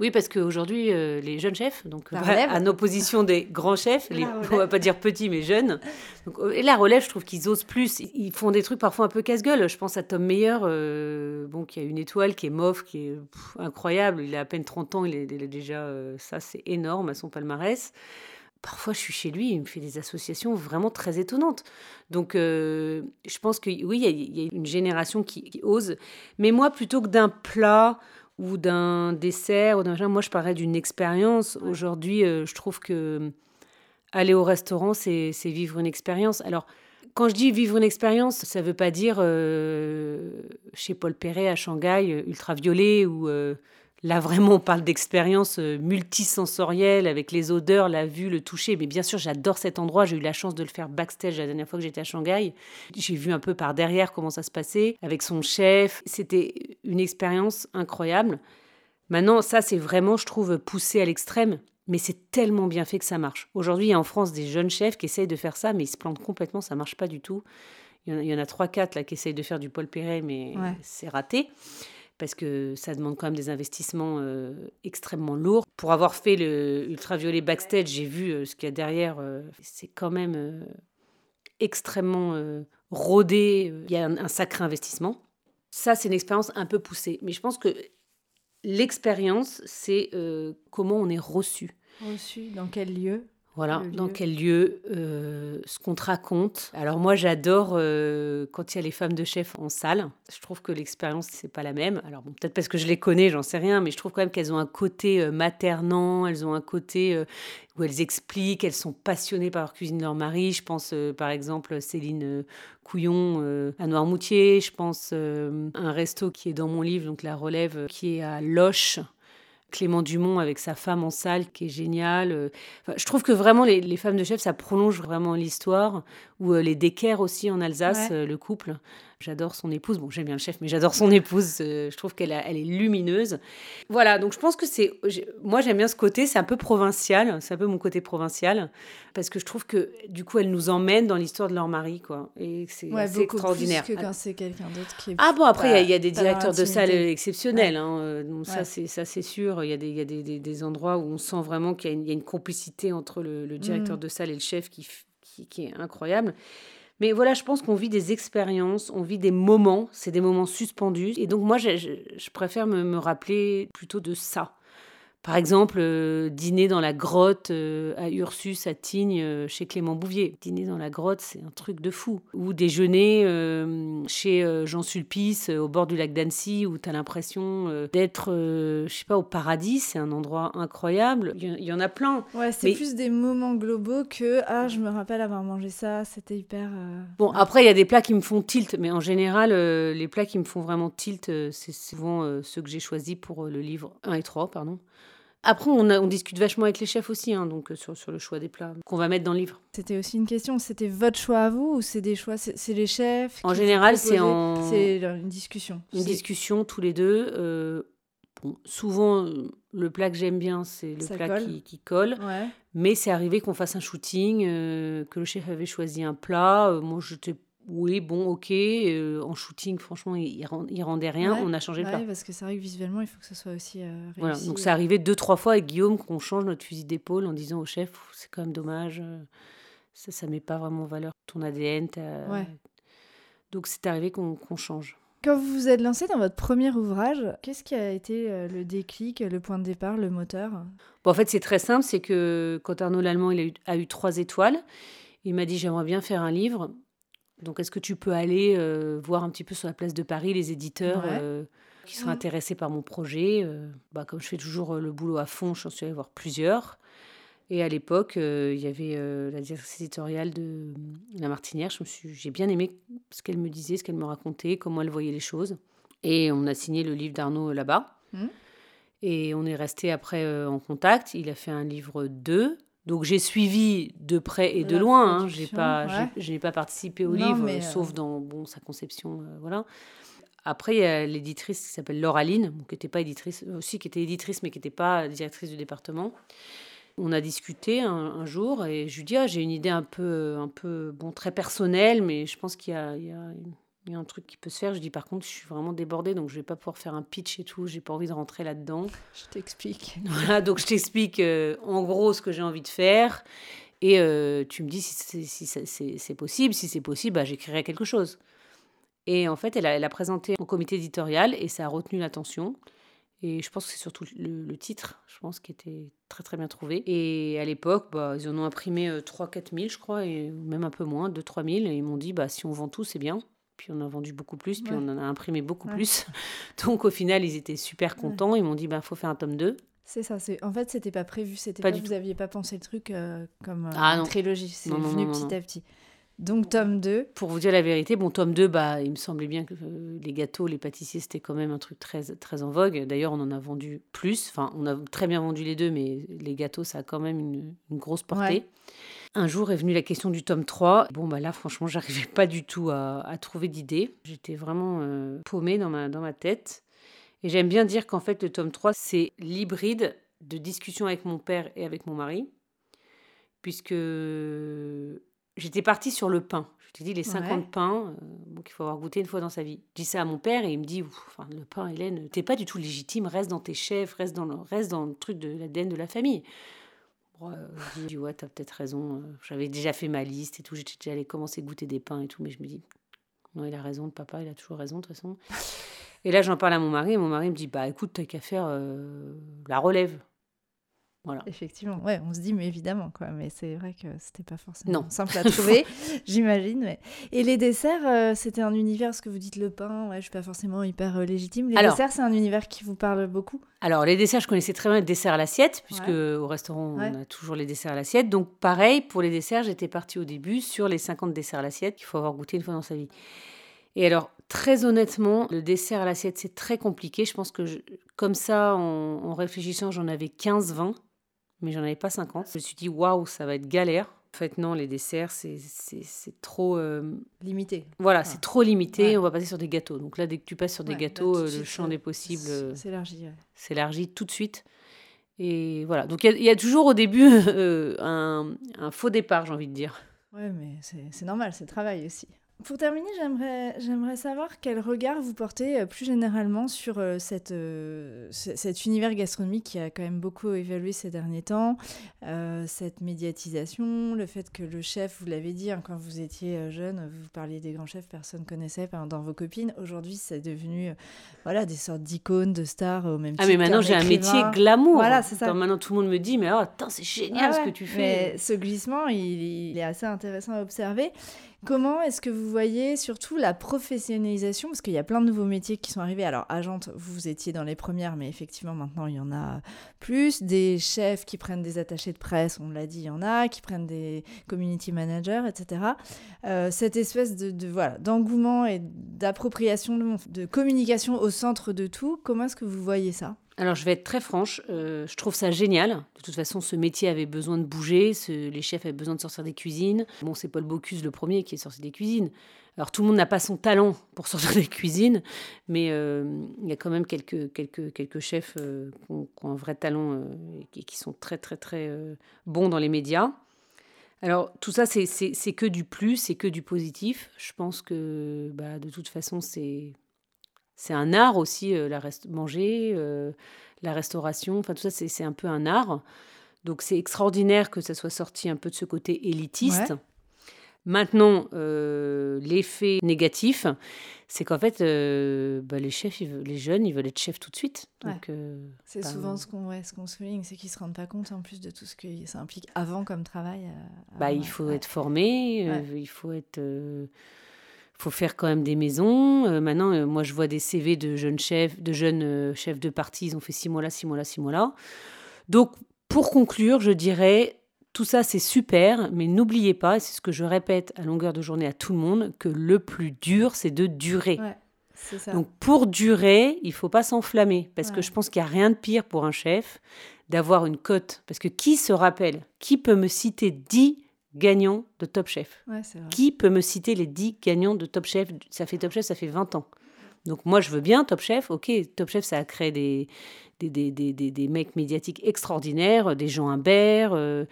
Oui, parce qu'aujourd'hui, euh, les jeunes chefs, donc <laughs> relève. en opposition des grands chefs, les, on va pas dire petits mais jeunes. Donc, euh, et la relève, je trouve qu'ils osent plus. Ils font des trucs parfois un peu casse-gueule. Je pense à Tom Meyer, euh, bon, qui a une étoile, qui est mauve, qui est pff, incroyable. Il a à peine 30 ans, il est, il est déjà, euh, ça c'est énorme à son palmarès. Parfois, je suis chez lui, il me fait des associations vraiment très étonnantes. Donc, euh, je pense que oui, il y a- il y, a une génération qui, qui ose. Mais moi, plutôt que d'un plat ou d'un dessert, ou d'un moi, je parlerais d'une expérience. Aujourd'hui, euh, je trouve que euh, aller au restaurant, c'est vivre une expérience. Alors, quand je dis vivre une expérience, ça ne veut pas dire euh, chez Paul Perret à Shanghai, ultraviolet, ou là vraiment on parle d'expérience euh, multisensorielle avec les odeurs, la vue, le toucher. Mais bien sûr, j'adore cet endroit. J'ai eu la chance de le faire backstage la dernière fois que j'étais à Shanghai. J'ai vu un peu par derrière comment ça se passait avec son chef. C'était une expérience incroyable. Maintenant, ça, c'est vraiment, je trouve, poussé à l'extrême. Mais c'est tellement bien fait que ça marche. Aujourd'hui, il y a en France des jeunes chefs qui essayent de faire ça, mais ils se plantent complètement, ça marche pas du tout. Il y en a, trois, quatre là qui essayent de faire du Paul Perret, mais c'est raté parce que ça demande quand même des investissements euh, extrêmement lourds. Pour avoir fait le ultraviolet backstage, j'ai vu euh, ce qu'il y a derrière. Euh, c'est quand même extrêmement rodé. Il y a un, sacré investissement. Ça, c'est une expérience un peu poussée. Mais je pense que l'expérience, c'est comment on est reçu. Reçu dans quel lieu? Voilà, dans quel lieu, euh, ce qu'on te raconte. Alors moi, j'adore euh, quand il y a les femmes de chef en salle. Je trouve que l'expérience, c'est pas la même. Alors bon, peut-être parce que je les connais, j'en sais rien, mais je trouve quand même qu'elles ont un côté euh, maternant, elles ont un côté où elles expliquent, elles sont passionnées par leur cuisine de leur mari. Je pense par exemple Céline Couillon à Noirmoutier. Je pense un resto qui est dans mon livre, donc La Relève, qui est à Loche. Clément Dumont avec sa femme en salle qui est géniale. Euh, je trouve que vraiment les, femmes de chef, ça prolonge vraiment l'histoire. Ou euh, les Decker aussi en Alsace, euh, le couple. J'adore son épouse. Bon, j'aime bien le chef, mais j'adore son épouse. Euh, je trouve qu'elle elle est lumineuse. Voilà, donc je pense que c'est. Moi, j'aime bien ce côté. C'est un peu provincial. C'est un peu mon côté provincial. Parce que je trouve que, du coup, elle nous emmène dans l'histoire de leur mari, quoi. Et c'est ouais, extraordinaire. Plus que quand c'est quelqu'un d'autre qui est. Ah bon, après, il y, a des directeurs de salle exceptionnels. Hein. Euh, donc, ça, c'est sûr. Il y a, des, y a des, des, endroits où on sent vraiment qu'il y, a une complicité entre le, directeur mm. de salle et le chef qui, qui, qui est incroyable. Mais voilà, je pense qu'on vit des expériences, on vit des moments, c'est des moments suspendus. Et donc moi, je, préfère me, me rappeler plutôt de ça. Par exemple, euh, dîner dans la grotte euh, à Ursus, à Tignes, euh, chez Clément Bouvier. Dîner dans la grotte, c'est un truc de fou. Ou déjeuner chez Jean Sulpice, au bord du lac d'Annecy, où tu as l'impression d'être, je sais pas, au paradis. C'est un endroit incroyable. Il y, en a plein. Ouais, c'est plus des moments globaux que ah, je me rappelle avoir mangé ça, c'était hyper. Bon, après, il y a des plats qui me font tilt, mais en général, les plats qui me font vraiment tilt, c'est souvent ceux que j'ai choisis pour le livre 1 et 3, pardon. Après, on, discute vachement avec les chefs aussi, hein, donc euh, sur, sur, le choix des plats qu'on va mettre dans le livre. C'était aussi une question. C'était votre choix à vous ou c'est des choix C'est les chefs En général, c'est en. C'est une discussion. Une discussion tous les deux. Euh, bon, souvent, le plat que j'aime bien, c'est le plat Qui, qui, colle. Mais c'est arrivé qu'on fasse un shooting, euh, que le chef avait choisi un plat. moi, j'étais oui, bon, ok. Euh, en shooting, franchement, il, il rendait rien. on a changé le plat. parce que c'est vrai que visuellement, il faut que ça soit aussi euh, réussi. Voilà, donc c'est arrivé deux, trois fois avec Guillaume qu'on change notre fusil d'épaule en disant au chef, c'est quand même dommage. Euh, ça ne met pas vraiment en valeur ton ADN. Donc c'est arrivé qu'on change. Quand vous vous êtes lancé dans votre premier ouvrage, qu'est-ce qui a été le déclic, le point de départ, le moteur? Bon, En fait, c'est très simple. C'est que quand Arnaud Lallemand il a, eu, a eu trois étoiles, il m'a dit j'aimerais bien faire un livre. Donc, est-ce que tu peux aller euh, voir un petit peu sur la place de Paris les éditeurs euh, qui seraient intéressés par mon projet euh, bah, Comme je fais toujours le boulot à fond, j'en suis allée voir plusieurs. Et à l'époque, il y avait la directrice éditoriale de La Martinière. J'ai bien aimé ce qu'elle me disait, ce qu'elle me racontait, comment elle voyait les choses. Et on a signé le livre d'Arnaud là-bas. Mmh. Et on est resté après en contact. Il a fait un livre 2 donc j'ai suivi de près et de loin. Hein. J'ai pas, j'ai pas participé au livre, euh, sauf dans bon sa conception, euh, voilà. Après, il y a l'éditrice qui s'appelle Lauraline, qui n'était pas éditrice, euh, aussi qui était éditrice, mais qui n'était pas directrice du département. On a discuté un, jour et je lui dis ah, j'ai une idée un peu, un peu bon très personnelle, mais je pense qu'il y y a il y a un truc qui peut se faire. Je dis par contre, je suis vraiment débordée, donc je vais pas pouvoir faire un pitch et tout. J'ai pas envie de rentrer là-dedans. <laughs> Je t'explique. <laughs> Voilà, donc je t'explique euh, en gros ce que j'ai envie de faire. Et euh, tu me dis si c'est possible. Si c'est possible, bah, j'écrirai quelque chose. Et en fait, elle a, elle a, présenté au comité éditorial et ça a retenu l'attention. Et je pense que c'est surtout le, titre, je pense, qui était très très bien trouvé. Et à l'époque, bah, ils en ont imprimé 3-4 euh, 000, je crois, et même un peu moins, 2-3 000. Et ils m'ont dit, bah, si on vend tout, c'est bien puis on a vendu beaucoup plus, puis on en a imprimé beaucoup plus. <laughs> Donc au final, ils étaient super contents. Ils m'ont dit, il bah, faut faire un tome 2. C'est ça. C'est en fait, c'était pas prévu. C'était pas, vous n'aviez pas pensé le truc euh, comme euh, ah, une trilogie. C'est venu petit à petit. Donc tome 2. Pour vous dire la vérité, bon tome 2, bah, il me semblait bien que euh, les gâteaux, les pâtissiers, c'était quand même un truc très, très en vogue. D'ailleurs, on en a vendu plus. Enfin, on a très bien vendu les deux, mais les gâteaux, ça a quand même une, une grosse portée. Un jour est venue la question du tome 3. Bon, bah là, franchement, <laughs> j'arrivais pas du tout à, trouver d'idées. J'étais vraiment euh, paumée dans ma, dans ma tête. Et j'aime bien dire qu'en fait, le tome 3, c'est l'hybride de discussion avec mon père et avec mon mari. Puisque j'étais partie sur le pain. Je t'ai dit les 50 pains euh, qu'il faut avoir goûté une fois dans sa vie. Je dis ça à mon père et il me dit enfin, le pain, Hélène, t'es pas du tout légitime, reste dans tes chefs, reste dans le, reste dans le truc de l'ADN de la famille. Euh, je dis ouais, t'as peut-être raison. Euh, j'avais déjà fait ma liste et tout, j'étais déjà allé commencer à goûter des pains et tout, mais je me dis non, il a raison, papa, il a toujours raison de toute façon. Et là, j'en parle à mon mari et mon mari me dit bah écoute, t'as qu'à faire la relève. Effectivement, ouais, on se dit, mais évidemment, quoi. Mais c'est vrai que c'était pas forcément simple à trouver, <laughs> j'imagine. Et les desserts, euh, c'était un univers, ce que vous dites, le pain, ouais, je suis pas forcément hyper euh, légitime. Les desserts, c'est un univers qui vous parle beaucoup? Alors, les desserts, je connaissais très bien les desserts à l'assiette, puisque au restaurant, on a toujours les desserts à l'assiette. Donc, pareil, pour les desserts, j'étais partie au début sur les 50 desserts à l'assiette qu'il faut avoir goûté une fois dans sa vie. Et alors, très honnêtement, le dessert à l'assiette, c'est très compliqué. Je pense que, comme ça, en, en réfléchissant, j'en avais 15-20 mais j'en avais pas 50. Je me suis dit, waouh, ça va être galère. En fait, non, les desserts, c'est trop... Euh, limité. Voilà, c'est trop limité. On va passer sur des gâteaux. Donc là, dès que tu passes sur des gâteaux, euh, le champ des possibles euh, s'élargit. S'élargit tout de suite. Et voilà. Donc il y, a toujours au début <laughs> un, un, faux départ, j'ai envie de dire. Ouais, mais c'est normal, c'est le travail aussi. Pour terminer, j'aimerais, j'aimerais savoir quel regard vous portez euh, plus généralement sur euh, cette, euh, cet univers gastronomique qui a quand même beaucoup évolué ces derniers temps, cette médiatisation, le fait que le chef, vous l'avez dit, hein, quand vous étiez jeune, vous parliez des grands chefs, personne ne connaissait dans vos copines. Aujourd'hui, c'est devenu voilà, des sortes d'icônes, de stars au même titre. Ah, mais maintenant, j'ai un métier glamour. Voilà, c'est ça. maintenant, tout le monde me dit, mais oh, c'est génial ah ce que tu fais. Mais ce glissement, il, il est assez intéressant à observer. Comment est-ce que vous voyez surtout la professionnalisation Parce qu'il y a plein de nouveaux métiers qui sont arrivés. Alors, agente, vous étiez dans les premières, mais effectivement, maintenant, il y en a plus. Des chefs qui prennent des attachés de presse, on l'a dit, il y en a, qui prennent des community managers, etc. Euh, cette espèce de, voilà, d'engouement et d'appropriation de, de communication au centre de tout, comment est-ce que vous voyez ça? Alors, je vais être très franche, euh, je trouve ça génial. De toute façon, ce métier avait besoin de bouger, les chefs avaient besoin de sortir des cuisines. Bon, c'est Paul Bocuse le premier qui est sorti des cuisines. Alors, tout le monde n'a pas son talent pour <laughs> sortir des cuisines, mais euh, il y a quand même quelques, chefs euh, qui, ont, un vrai talent et qui sont très, très, très bons dans les médias. Alors, tout ça, c'est que du plus, c'est que du positif. Je pense que, bah, de toute façon, c'est c'est un art aussi, euh, la rest manger, euh, la restauration, enfin tout ça, c'est un peu un art. Donc c'est extraordinaire que ça soit sorti un peu de ce côté élitiste. Maintenant, euh, l'effet négatif, c'est qu'en fait, bah, les chefs, les jeunes, ils veulent être chefs tout de suite. c'est bah, souvent ce qu'on ouais, qu'on souligne, c'est qu'ils ne se rendent pas compte en plus de tout ce que ça implique avant comme travail. bah, il faut être formé, il faut être faut faire quand même des maisons. Euh, maintenant, euh, moi, je vois des CV de jeunes chefs, de jeunes euh, chefs de parti. Ils ont fait six mois là, six mois là, six mois là. Donc, pour conclure, je dirais, tout ça, c'est super, mais n'oubliez pas, et c'est ce que je répète à longueur de journée à tout le monde, que le plus dur, c'est de durer. Donc, pour durer, il faut pas s'enflammer, parce que je pense qu'il n'y a rien de pire pour un chef d'avoir une cote. Parce que qui se rappelle Qui peut me citer dix gagnants de Top Chef. Qui peut me citer les 10 gagnants de Top Chef? Ça fait Top Chef, ça fait 20 ans. Donc moi, je veux bien Top Chef. Ok, Top Chef, ça a créé des, des, des, des, des mecs médiatiques extraordinaires, des gens Imbert, euh,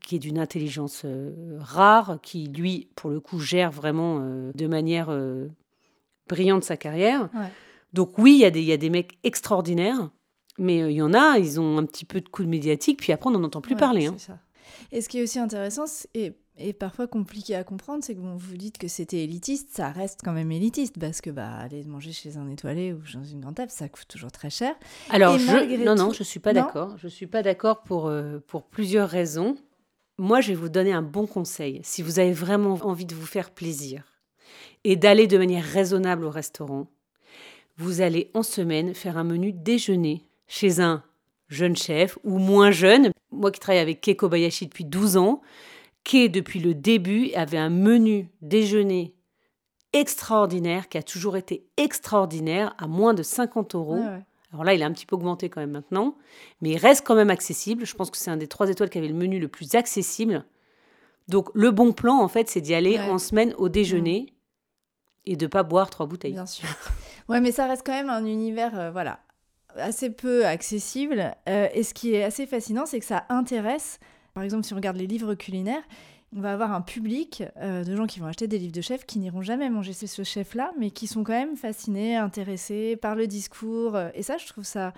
qui est d'une intelligence euh, rare, qui, lui, pour le coup, gère vraiment euh, de manière brillante sa carrière. Donc oui, il y, a des, y a des mecs extraordinaires, mais il y en a, ils ont un petit peu de coup de médiatique, puis après, on n'en entend plus parler. Hein. Ça. Et ce qui est aussi intéressant, et, et parfois compliqué à comprendre, c'est que bon, vous dites que c'était élitiste, ça reste quand même élitiste, parce que bah, aller manger chez un étoilé ou dans une grande table, ça coûte toujours très cher. Alors, je, non, non, je ne suis pas d'accord. Je ne suis pas d'accord pour, euh, pour plusieurs raisons. Moi, je vais vous donner un bon conseil. Si vous avez vraiment envie de vous faire plaisir et d'aller de manière raisonnable au restaurant, vous allez en semaine faire un menu déjeuner chez un jeune chef ou moins jeune. Moi qui travaille avec Kei Kobayashi depuis 12 ans, Kei, depuis le début, avait un menu déjeuner extraordinaire, qui a toujours été extraordinaire, à moins de 50 euros. Alors là, il a un petit peu augmenté quand même maintenant, mais il reste quand même accessible. Je pense que c'est un des trois étoiles qui avait le menu le plus accessible. Donc le bon plan, en fait, c'est d'y aller en semaine au déjeuner et de pas boire trois bouteilles. Bien sûr. Ouais, mais ça reste quand même un univers, euh, voilà, assez peu accessible. Euh, et ce qui est assez fascinant, c'est que ça intéresse, par exemple, si on regarde les livres culinaires, on va avoir un public euh, de gens qui vont acheter des livres de chefs qui n'iront jamais manger ce chef-là, mais qui sont quand même fascinés, intéressés par le discours. Et ça, je trouve ça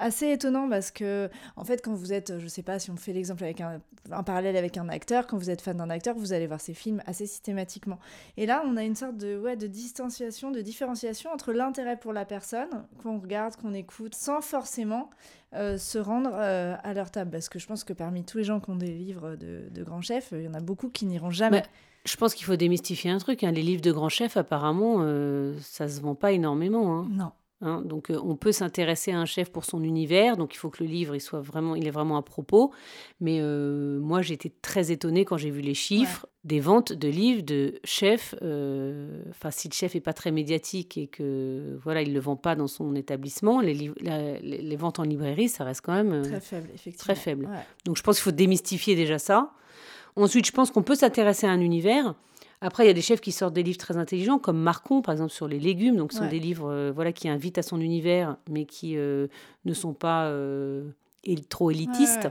assez étonnant parce que, en fait, quand vous êtes, je sais pas si on fait l'exemple avec un, parallèle avec un acteur, quand vous êtes fan d'un acteur, vous allez voir ses films assez systématiquement. Et là, on a une sorte de, ouais, de distanciation, de différenciation entre l'intérêt pour la personne qu'on regarde, qu'on écoute, sans forcément euh, se rendre euh, à leur table. Parce que je pense que parmi tous les gens qui ont des livres de, grands chefs, il y en a beaucoup qui n'iront jamais. je pense qu'il faut démystifier un truc. Hein. Les livres de grands chefs, apparemment, euh, ça se vend pas énormément. Hein. Non. Hein, donc euh, on peut s'intéresser à un chef pour son univers, donc il faut que le livre il soit vraiment, il est vraiment à propos. Mais euh, moi j'ai été très étonnée quand j'ai vu les chiffres des ventes de livres de chefs. Euh, enfin si le chef est pas très médiatique et que voilà il le vend pas dans son établissement, les, les, ventes en librairie ça reste quand même très faible effectivement. Très faible. Donc je pense qu'il faut démystifier déjà ça. Ensuite je pense qu'on peut s'intéresser à un univers. Après, il y a des chefs qui sortent des livres très intelligents, comme Marcon, par exemple, sur les légumes. Donc, ce sont des livres euh, voilà, qui invitent à son univers, mais qui euh, ne sont pas euh, trop élitistes.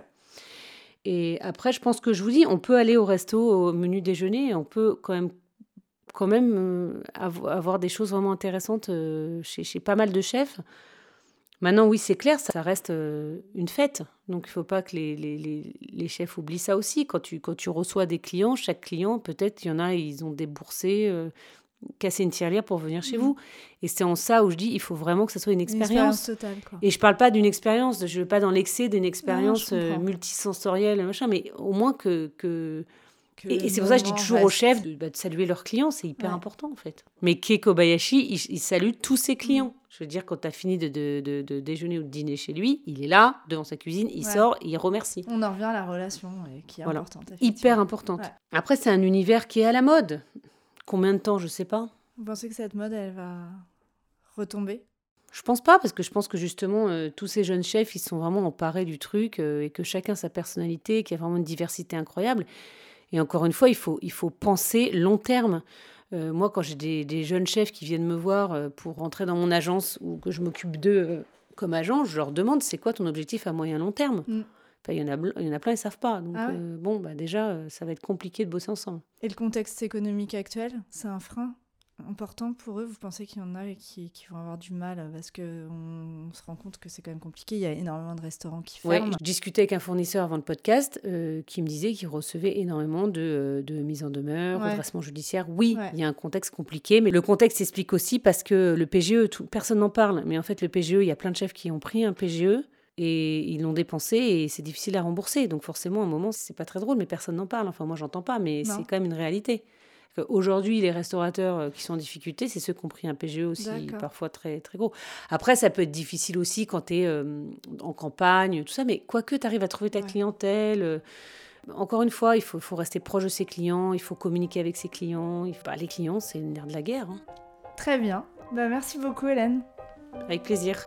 Et après, je pense que je vous dis, on peut aller au resto, au menu déjeuner, on peut quand même, quand même avoir des choses vraiment intéressantes chez, chez pas mal de chefs. Maintenant, oui, c'est clair, ça reste euh, une fête. Donc, il ne faut pas que les, les, les, chefs oublient ça aussi. Quand tu, quand tu reçois des clients, chaque client, peut-être, il y en a, ils ont déboursé, euh, cassé une tirelire pour venir chez mmh. vous. Et c'est en ça où je dis, il faut vraiment que ça soit une expérience. totale, Et je ne parle pas d'une expérience, je ne veux pas dans l'excès d'une expérience euh, multisensorielle, machin, mais au moins que... que et, c'est pour ça que je dis toujours aux chefs bah, de, saluer leurs clients, c'est hyper important en fait. Mais Kei Kobayashi, il, salue tous ses clients. Je veux dire, quand tu as fini de, de, de, déjeuner ou de dîner chez lui, il est là, devant sa cuisine, il sort, il remercie. On en revient à la relation qui est importante. Hyper importante. Après, c'est un univers qui est à la mode. Combien de temps, je sais pas. Vous pensez que cette mode, elle va retomber? Je pense pas, parce que je pense que justement, euh, tous ces jeunes chefs, ils sont vraiment emparés du truc euh, et que chacun sa personnalité, qu'il y a vraiment une diversité incroyable. Et encore une fois, il faut, il faut penser long terme. Euh, moi, quand j'ai des, jeunes chefs qui viennent me voir euh, pour rentrer dans mon agence ou que je m'occupe d'eux euh, comme agent, je leur demande c'est quoi ton objectif à moyen long terme? Mm. il, y en a, il y en a plein, ils ne savent pas. Donc, ah bon, bah, déjà, ça va être compliqué de bosser ensemble. Et le contexte économique actuel, c'est un frein? Important pour eux Vous pensez qu'il y en a qui, qui vont avoir du mal parce qu'on on se rend compte que c'est quand même compliqué. Il y a énormément de restaurants qui ferment. Ouais, je discutais avec un fournisseur avant le podcast euh, qui me disait qu'il recevait énormément de, euh, de mise en demeure, ouais. redressement judiciaire. Oui, il y a un contexte compliqué, mais le contexte s'explique aussi parce que le PGE, tout, personne n'en parle. Mais en fait, le PGE, il y a plein de chefs qui ont pris un PGE et ils l'ont dépensé et c'est difficile à rembourser. Donc forcément, à un moment, c'est pas très drôle, mais personne n'en parle. Enfin, moi, j'entends pas, mais c'est quand même une réalité. Aujourd'hui, les restaurateurs euh, qui sont en difficulté, c'est ceux qui ont pris un PGE aussi, parfois très, très gros. Après, ça peut être difficile aussi quand tu es euh, en campagne, tout ça, mais quoique tu arrives à trouver ta clientèle. Euh, encore une fois, il faut, faut, rester proche de ses clients, il faut communiquer avec ses clients. Il faut... Bah, les clients, c'est le nerf de la guerre. Hein. Très bien. Bah, merci beaucoup, Hélène. Avec plaisir.